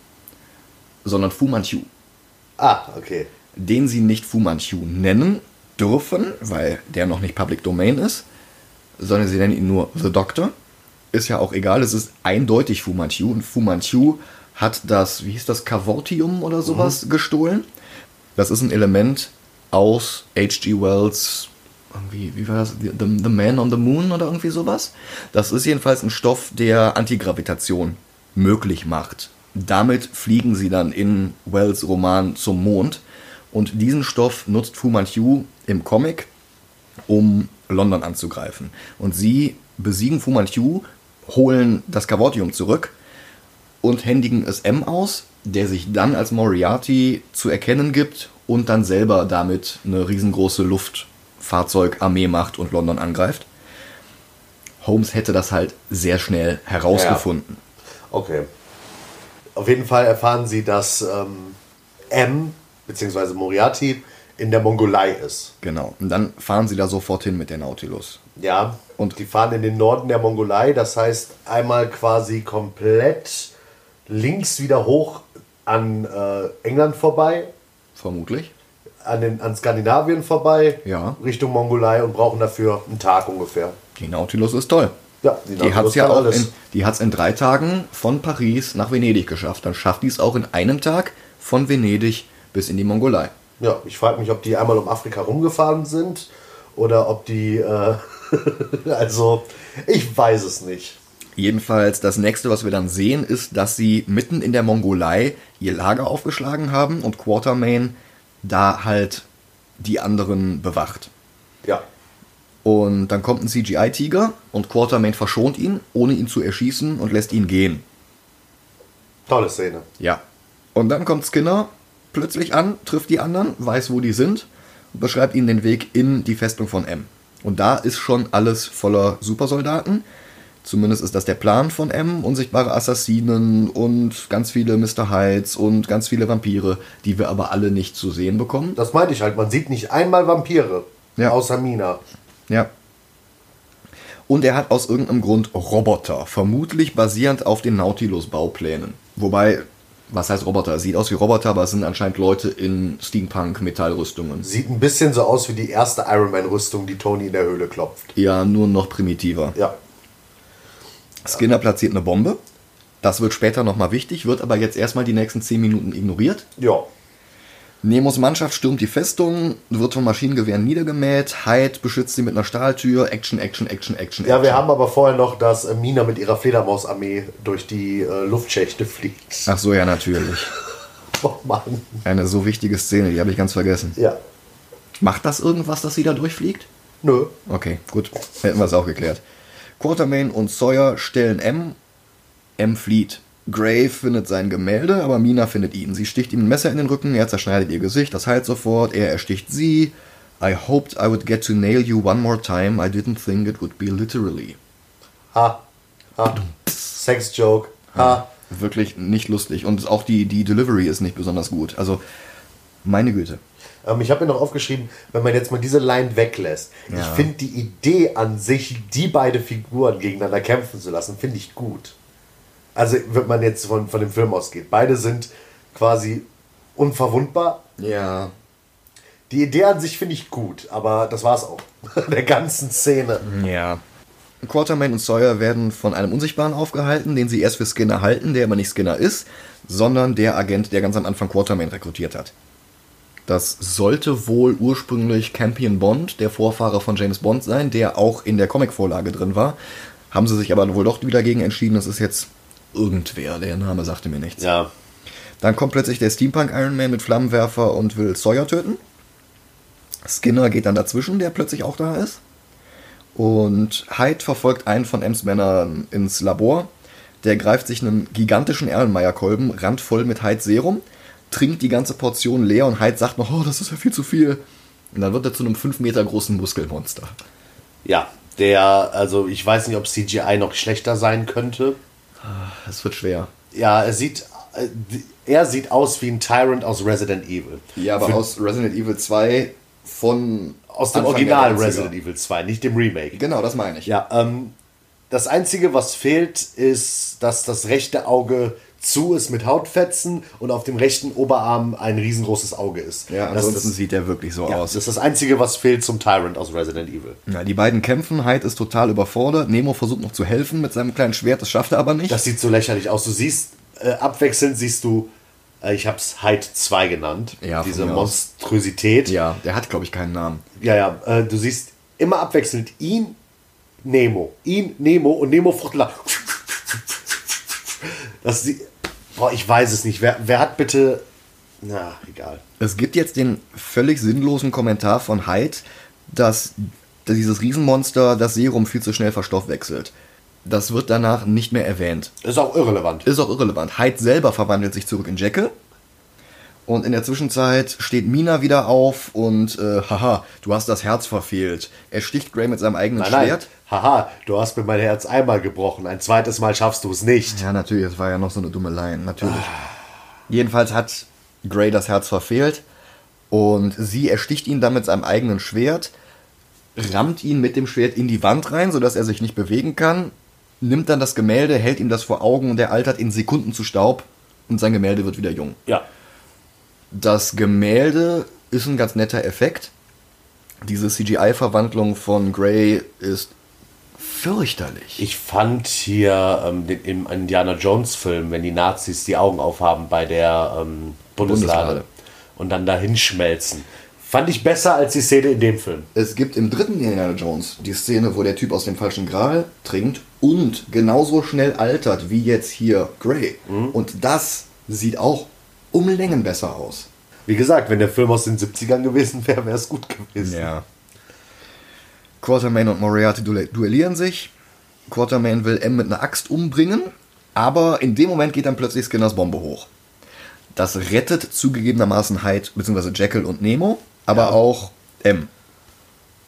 sondern Fu Manchu. Ah, okay. Den sie nicht Fu Manchu nennen dürfen, weil der noch nicht Public Domain ist, sondern sie nennen ihn nur The Doctor ist ja auch egal, es ist eindeutig Fu Manchu und Fu Manchu hat das, wie hieß das, Cavortium oder sowas mhm. gestohlen. Das ist ein Element aus H.G. Wells, irgendwie, wie war das, the, the Man on the Moon oder irgendwie sowas. Das ist jedenfalls ein Stoff, der Antigravitation möglich macht. Damit fliegen sie dann in Wells Roman zum Mond. Und diesen Stoff nutzt Fu Manchu im Comic, um London anzugreifen. Und sie besiegen Fu Manchu holen das Cavotium zurück und händigen es M aus, der sich dann als Moriarty zu erkennen gibt und dann selber damit eine riesengroße Luftfahrzeugarmee macht und London angreift. Holmes hätte das halt sehr schnell herausgefunden. Ja. Okay. Auf jeden Fall erfahren sie, dass ähm, M bzw. Moriarty in der Mongolei ist. Genau. Und dann fahren sie da sofort hin mit der Nautilus. Ja, und die fahren in den Norden der Mongolei. Das heißt, einmal quasi komplett links wieder hoch an äh, England vorbei. Vermutlich. An, den, an Skandinavien vorbei. Ja. Richtung Mongolei und brauchen dafür einen Tag ungefähr. Die Nautilus ist toll. Ja, die, die hat es ja auch in, die hat's in drei Tagen von Paris nach Venedig geschafft. Dann schafft die es auch in einem Tag von Venedig bis in die Mongolei. Ja, ich frage mich, ob die einmal um Afrika rumgefahren sind oder ob die äh, [laughs] also, ich weiß es nicht. Jedenfalls, das nächste, was wir dann sehen, ist, dass sie mitten in der Mongolei ihr Lager aufgeschlagen haben und Quartermain da halt die anderen bewacht. Ja. Und dann kommt ein CGI-Tiger und Quartermain verschont ihn, ohne ihn zu erschießen und lässt ihn gehen. Tolle Szene. Ja. Und dann kommt Skinner plötzlich an, trifft die anderen, weiß, wo die sind und beschreibt ihnen den Weg in die Festung von M. Und da ist schon alles voller Supersoldaten. Zumindest ist das der Plan von M. Unsichtbare Assassinen und ganz viele Mr. Hydes und ganz viele Vampire, die wir aber alle nicht zu sehen bekommen. Das meinte ich halt. Man sieht nicht einmal Vampire. Ja. Außer Mina. Ja. Und er hat aus irgendeinem Grund Roboter, vermutlich basierend auf den Nautilus-Bauplänen. Wobei was heißt Roboter? Sieht aus wie Roboter, aber es sind anscheinend Leute in Steampunk-Metallrüstungen. Sieht ein bisschen so aus wie die erste Iron Man-Rüstung, die Tony in der Höhle klopft. Ja, nur noch primitiver. Ja. Skinner platziert eine Bombe. Das wird später nochmal wichtig, wird aber jetzt erstmal die nächsten 10 Minuten ignoriert. Ja. Nemos Mannschaft stürmt die Festung, wird von Maschinengewehren niedergemäht. Hyde beschützt sie mit einer Stahltür. Action, Action, Action, Action. Ja, wir Action. haben aber vorher noch, dass äh, Mina mit ihrer Fledermausarmee durch die äh, Luftschächte fliegt. Ach so, ja, natürlich. [laughs] Oh Mann. Eine so wichtige Szene, die habe ich ganz vergessen. Ja. Macht das irgendwas, dass sie da durchfliegt? Nö. Okay, gut. Hätten wir es auch geklärt. Quatermain und Sawyer stellen M. M flieht. Gray findet sein Gemälde, aber Mina findet ihn. Sie sticht ihm ein Messer in den Rücken, er zerschneidet ihr Gesicht, das heilt sofort, er ersticht sie. I hoped I would get to nail you one more time. I didn't think it would be literally. Ha. Ha. Sex-Joke. Ha. Wirklich nicht lustig. Und auch die, die Delivery ist nicht besonders gut. Also, meine Güte. Ähm, ich habe mir noch aufgeschrieben, wenn man jetzt mal diese Line weglässt. Ja. Ich finde die Idee an sich, die beide Figuren gegeneinander kämpfen zu lassen, finde ich gut. Also, wenn man jetzt von, von dem Film ausgeht. Beide sind quasi unverwundbar. Ja. Die Idee an sich finde ich gut, aber das war's auch. [laughs] Der ganzen Szene. Ja. Quatermain und Sawyer werden von einem Unsichtbaren aufgehalten, den sie erst für Skinner halten, der aber nicht Skinner ist, sondern der Agent, der ganz am Anfang Quatermain rekrutiert hat. Das sollte wohl ursprünglich Campion Bond, der Vorfahre von James Bond sein, der auch in der Comicvorlage drin war. Haben sie sich aber wohl doch wieder dagegen entschieden, das ist jetzt irgendwer, der Name sagte mir nichts. Ja. Dann kommt plötzlich der Steampunk Iron Man mit Flammenwerfer und will Sawyer töten. Skinner geht dann dazwischen, der plötzlich auch da ist. Und Hyde verfolgt einen von Ems Männern ins Labor. Der greift sich einen gigantischen Erlenmeyer-Kolben, randvoll mit Hydes Serum, trinkt die ganze Portion leer und Hyde sagt noch, oh, das ist ja viel zu viel. Und dann wird er zu einem 5 Meter großen Muskelmonster. Ja. Der, also ich weiß nicht, ob CGI noch schlechter sein könnte. Das wird schwer. Ja, er sieht, äh, er sieht aus wie ein Tyrant aus Resident Evil. Ja, aber Für- aus Resident Evil 2 von. aus dem Anfang Original der 90er. Resident Evil 2, nicht dem Remake. Genau, das meine ich. Ja, ähm, das Einzige, was fehlt, ist, dass das rechte Auge zu ist mit Hautfetzen und auf dem rechten Oberarm ein riesengroßes Auge ist. Ja, ansonsten das, sieht er wirklich so ja, aus. das ist das Einzige, was fehlt zum Tyrant aus Resident Evil. Ja, die beiden kämpfen, Hyde ist total überfordert. Nemo versucht noch zu helfen mit seinem kleinen Schwert, das schafft er aber nicht. Das sieht so lächerlich aus. Du siehst, äh, abwechselnd siehst du, äh, ich habe es Hyde 2 genannt, Ja, diese. Monstrosität. ja, der hat, glaube ich, keinen Namen. Ja, ja, äh, du siehst immer abwechselnd ihn, Nemo, ihn, Nemo und Nemo Fuchtler. Das sie, boah, ich weiß es nicht. Wer, wer hat bitte, na, egal. Es gibt jetzt den völlig sinnlosen Kommentar von Hyde, dass dieses Riesenmonster das Serum viel zu schnell verstoffwechselt. Das wird danach nicht mehr erwähnt. Ist auch irrelevant. Ist auch irrelevant. Hyde selber verwandelt sich zurück in Jekyll. Und in der Zwischenzeit steht Mina wieder auf und, äh, haha, du hast das Herz verfehlt. Er sticht Gray mit seinem eigenen Nein, nein. Schwert. Haha, du hast mir mein Herz einmal gebrochen. Ein zweites Mal schaffst du es nicht. Ja, natürlich, das war ja noch so eine dumme Line, natürlich. Jedenfalls hat Gray das Herz verfehlt und sie ersticht ihn dann mit seinem eigenen Schwert, rammt ihn mit dem Schwert in die Wand rein, sodass er sich nicht bewegen kann, nimmt dann das Gemälde, hält ihm das vor Augen und er altert in Sekunden zu Staub und sein Gemälde wird wieder jung. Ja. Das Gemälde ist ein ganz netter Effekt. Diese CGI-Verwandlung von Gray ist fürchterlich. Ich fand hier ähm, den, im Indiana Jones Film, wenn die Nazis die Augen aufhaben bei der ähm, Bundeslade, Bundeslade. und dann dahin schmelzen. Fand ich besser als die Szene in dem Film. Es gibt im dritten Indiana Jones die Szene, wo der Typ aus dem falschen Gral trinkt und genauso schnell altert wie jetzt hier Grey. Und das sieht auch um Längen besser aus. Wie gesagt, wenn der Film aus den 70ern gewesen wäre, wäre es gut gewesen. Ja. Quatermain und Moriarty duell- duellieren sich. Quatermain will M mit einer Axt umbringen, aber in dem Moment geht dann plötzlich Skinners Bombe hoch. Das rettet zugegebenermaßen Hyde bzw. Jekyll und Nemo, aber Ja. auch M.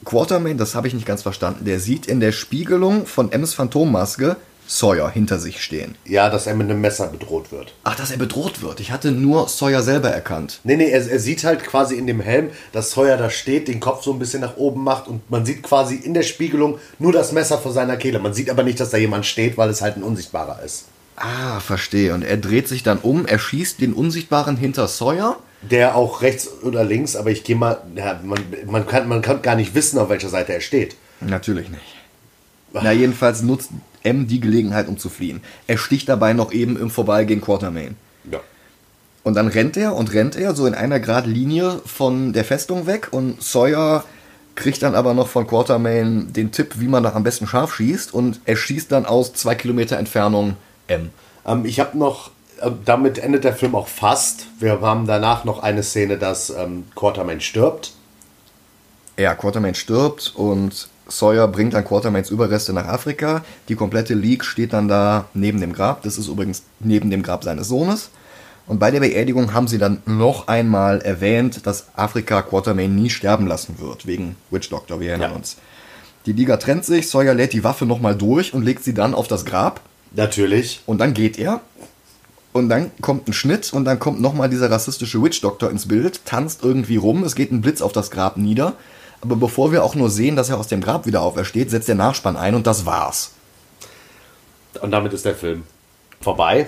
Quatermain, das habe ich nicht ganz verstanden, der sieht in der Spiegelung von M's Phantommaske Sawyer hinter sich stehen. Ja, dass er mit einem Messer bedroht wird. Ach, dass er bedroht wird. Ich hatte nur Sawyer selber erkannt. Nee, nee, er, er sieht halt quasi in dem Helm, dass Sawyer da steht, den Kopf so ein bisschen nach oben macht und man sieht quasi in der Spiegelung nur das Messer vor seiner Kehle. Man sieht aber nicht, dass da jemand steht, weil es halt ein Unsichtbarer ist. Ah, verstehe. Und er dreht sich dann um, er schießt den Unsichtbaren hinter Sawyer. Der auch rechts oder links, aber ich gehe mal, ja, man, man, kann, man kann gar nicht wissen, auf welcher Seite er steht. Natürlich nicht. Na, jedenfalls nutzt M die Gelegenheit, um zu fliehen. Er sticht dabei noch eben im Vorbeigehen Quartermain. Ja. Und dann rennt er und rennt er so in einer Grad Linie von der Festung weg und Sawyer kriegt dann aber noch von Quartermain den Tipp, wie man da am besten scharf schießt und er schießt dann aus zwei Kilometer Entfernung M. Ähm, ich habe noch, äh, damit endet der Film auch fast. Wir haben danach noch eine Szene, dass ähm, Quartermain stirbt. Ja, Quartermain stirbt und Sawyer bringt dann Quartermains Überreste nach Afrika. Die komplette League steht dann da neben dem Grab. Das ist übrigens neben dem Grab seines Sohnes. Und bei der Beerdigung haben sie dann noch einmal erwähnt, dass Afrika Quartermain nie sterben lassen wird, wegen Witch Doctor, wir erinnern Ja. uns. Die Liga trennt sich, Sawyer lädt die Waffe nochmal durch und legt sie dann auf das Grab. Natürlich. Und dann geht er. Und dann kommt ein Schnitt und dann kommt nochmal dieser rassistische Witch Doctor ins Bild, tanzt irgendwie rum, es geht ein Blitz auf das Grab nieder. Aber bevor wir auch nur sehen, dass er aus dem Grab wieder aufersteht, setzt der Nachspann ein und das war's. Und damit ist der Film vorbei.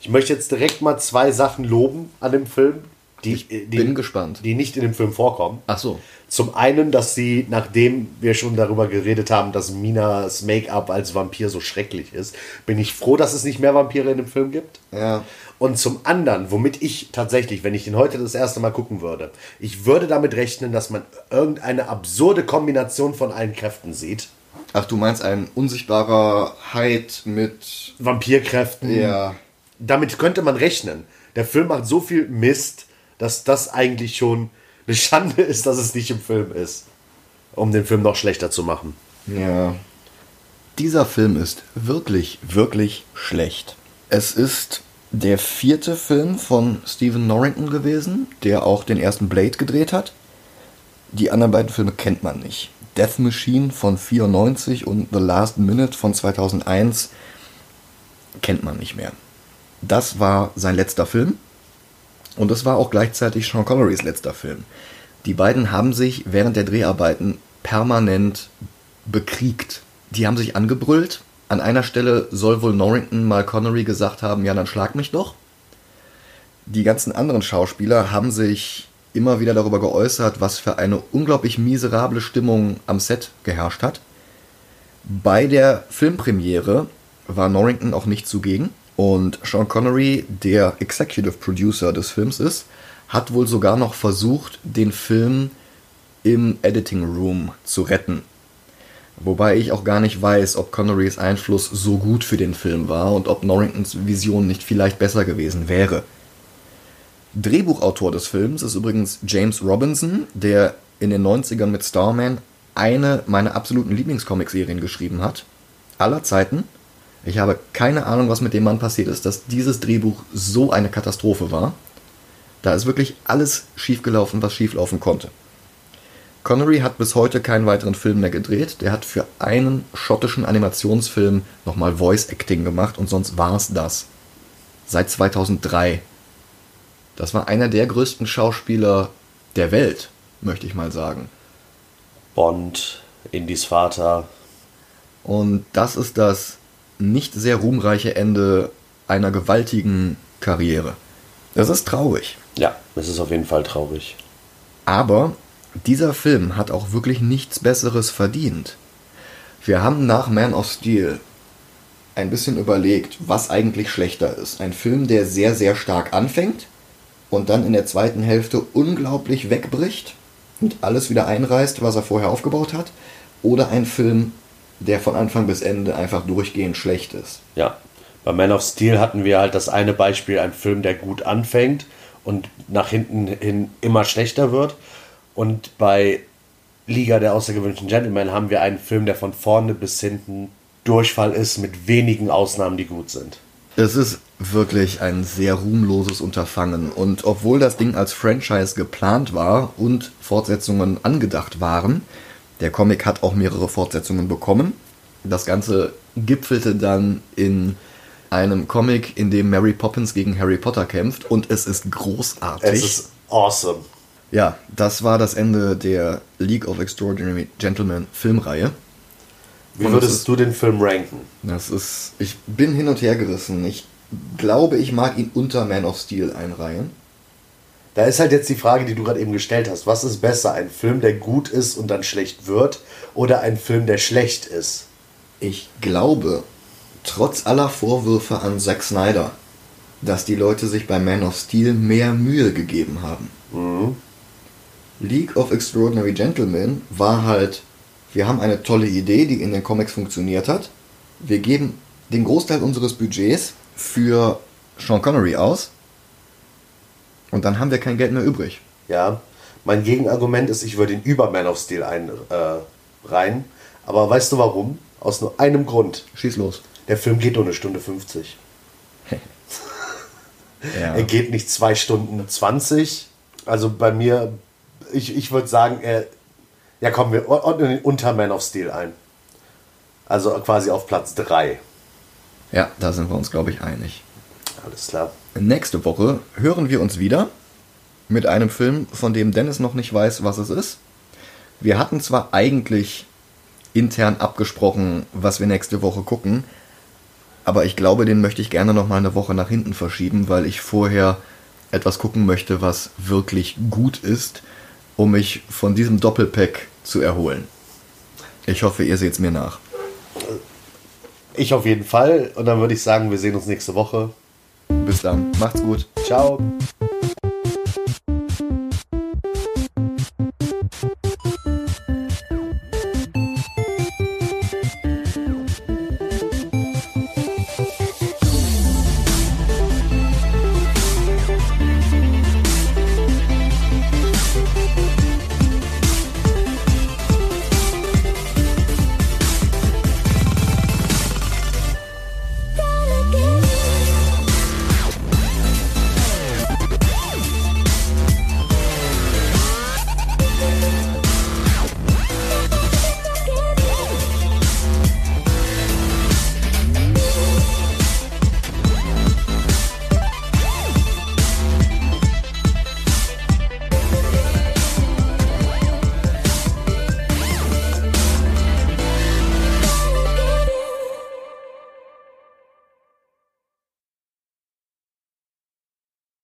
Ich möchte jetzt direkt mal zwei Sachen loben an dem Film, die, Ich die, bin gespannt. die nicht in dem Film vorkommen. Ach so. Zum einen, dass sie, nachdem wir schon darüber geredet haben, dass Minas Make-up als Vampir so schrecklich ist, bin ich froh, dass es nicht mehr Vampire in dem Film gibt. Ja. Und zum anderen, womit ich tatsächlich, wenn ich den heute das erste Mal gucken würde, ich würde damit rechnen, dass man irgendeine absurde Kombination von allen Kräften sieht. Ach, du meinst ein unsichtbarer Hyde mit. Vampirkräften. Ja. Damit könnte man rechnen. Der Film macht so viel Mist, dass das eigentlich schon eine Schande ist, dass es nicht im Film ist. Um den Film noch schlechter zu machen. Ja. Dieser Film ist wirklich, wirklich schlecht. Es ist der vierte Film von Stephen Norrington gewesen, der auch den ersten Blade gedreht hat. Die anderen beiden Filme kennt man nicht. Death Machine von 94 und The Last Minute von 2001 kennt man nicht mehr. Das war sein letzter Film und es war auch gleichzeitig Sean Connerys letzter Film. Die beiden haben sich während der Dreharbeiten permanent bekriegt. Die haben sich angebrüllt. An einer Stelle soll wohl Norrington mal Connery gesagt haben, ja, dann schlag mich doch. Die ganzen anderen Schauspieler haben sich immer wieder darüber geäußert, was für eine unglaublich miserable Stimmung am Set geherrscht hat. Bei der Filmpremiere war Norrington auch nicht zugegen und Sean Connery, der Executive Producer des Films ist, hat wohl sogar noch versucht, den Film im Editing Room zu retten. Wobei ich auch gar nicht weiß, ob Connerys Einfluss so gut für den Film war und ob Norringtons Vision nicht vielleicht besser gewesen wäre. Drehbuchautor des Films ist übrigens James Robinson, der in den 90ern mit Starman eine meiner absoluten Lieblingscomic-Serien geschrieben hat. Aller Zeiten. Ich habe keine Ahnung, was mit dem Mann passiert ist, dass dieses Drehbuch so eine Katastrophe war. Da ist wirklich alles schiefgelaufen, was schieflaufen konnte. Connery hat bis heute keinen weiteren Film mehr gedreht. Der hat für einen schottischen Animationsfilm nochmal Voice Acting gemacht und sonst war es das. Seit 2003. Das war einer der größten Schauspieler der Welt, möchte ich mal sagen. Bond, Indies Vater. Und das ist das nicht sehr ruhmreiche Ende einer gewaltigen Karriere. Das ist traurig. Ja, es ist auf jeden Fall traurig. Aber dieser Film hat auch wirklich nichts Besseres verdient. Wir haben nach Man of Steel ein bisschen überlegt, was eigentlich schlechter ist. Ein Film, der sehr, sehr stark anfängt und dann in der zweiten Hälfte unglaublich wegbricht und alles wieder einreißt, was er vorher aufgebaut hat. Oder ein Film, der von Anfang bis Ende einfach durchgehend schlecht ist. Ja. Bei Man of Steel hatten wir halt das eine Beispiel, ein Film, der gut anfängt und nach hinten hin immer schlechter wird. Und bei Liga der außergewöhnlichen Gentlemen haben wir einen Film, der von vorne bis hinten Durchfall ist, mit wenigen Ausnahmen, die gut sind. Es ist wirklich ein sehr ruhmloses Unterfangen. Und obwohl das Ding als Franchise geplant war und Fortsetzungen angedacht waren, der Comic hat auch mehrere Fortsetzungen bekommen. Das Ganze gipfelte dann in einem Comic, in dem Mary Poppins gegen Harry Potter kämpft und es ist großartig. Es ist awesome. ja, das war das Ende der League of Extraordinary Gentlemen Filmreihe. Wie würdest ist- du den Film ranken? Das ist. Ich bin hin und her gerissen. Ich glaube, ich mag ihn unter Man of Steel einreihen. Da ist halt jetzt die Frage, die du gerade eben gestellt hast. Was ist besser? Ein Film, der gut ist und dann schlecht wird? Oder ein Film, der schlecht ist? Ich glaube, trotz aller Vorwürfe an Zack Snyder, dass die Leute sich bei Man of Steel mehr Mühe gegeben haben. League of Extraordinary Gentlemen war halt, wir haben eine tolle Idee, die in den Comics funktioniert hat. Wir geben den Großteil unseres Budgets für Sean Connery aus und dann haben wir kein Geld mehr übrig. Ja, mein Gegenargument ist, ich würde ihn über Man of Steel ein, äh, rein. Aber weißt du warum? Aus nur einem Grund. Schieß los. Der Film geht nur eine Stunde 50. [laughs] Ja. Er geht nicht zwei Stunden 20. Also bei mir, ich, ich würde sagen, er, ja kommen wir ordnen ihn unter Man of Steel ein. Also quasi auf Platz 3. ja, da sind wir uns, glaube ich, einig. Alles klar. Nächste Woche hören wir uns wieder mit einem Film, von dem Dennis noch nicht weiß, was es ist. Wir hatten zwar eigentlich intern abgesprochen, was wir nächste Woche gucken, aber ich glaube, den möchte ich gerne noch mal eine Woche nach hinten verschieben, weil ich vorher etwas gucken möchte, was wirklich gut ist, um mich von diesem Doppelpack zu erholen. Ich hoffe, ihr seht es mir nach. Ich auf jeden Fall. Und dann würde ich sagen, wir sehen uns nächste Woche. Bis dann. Macht's gut. Ciao.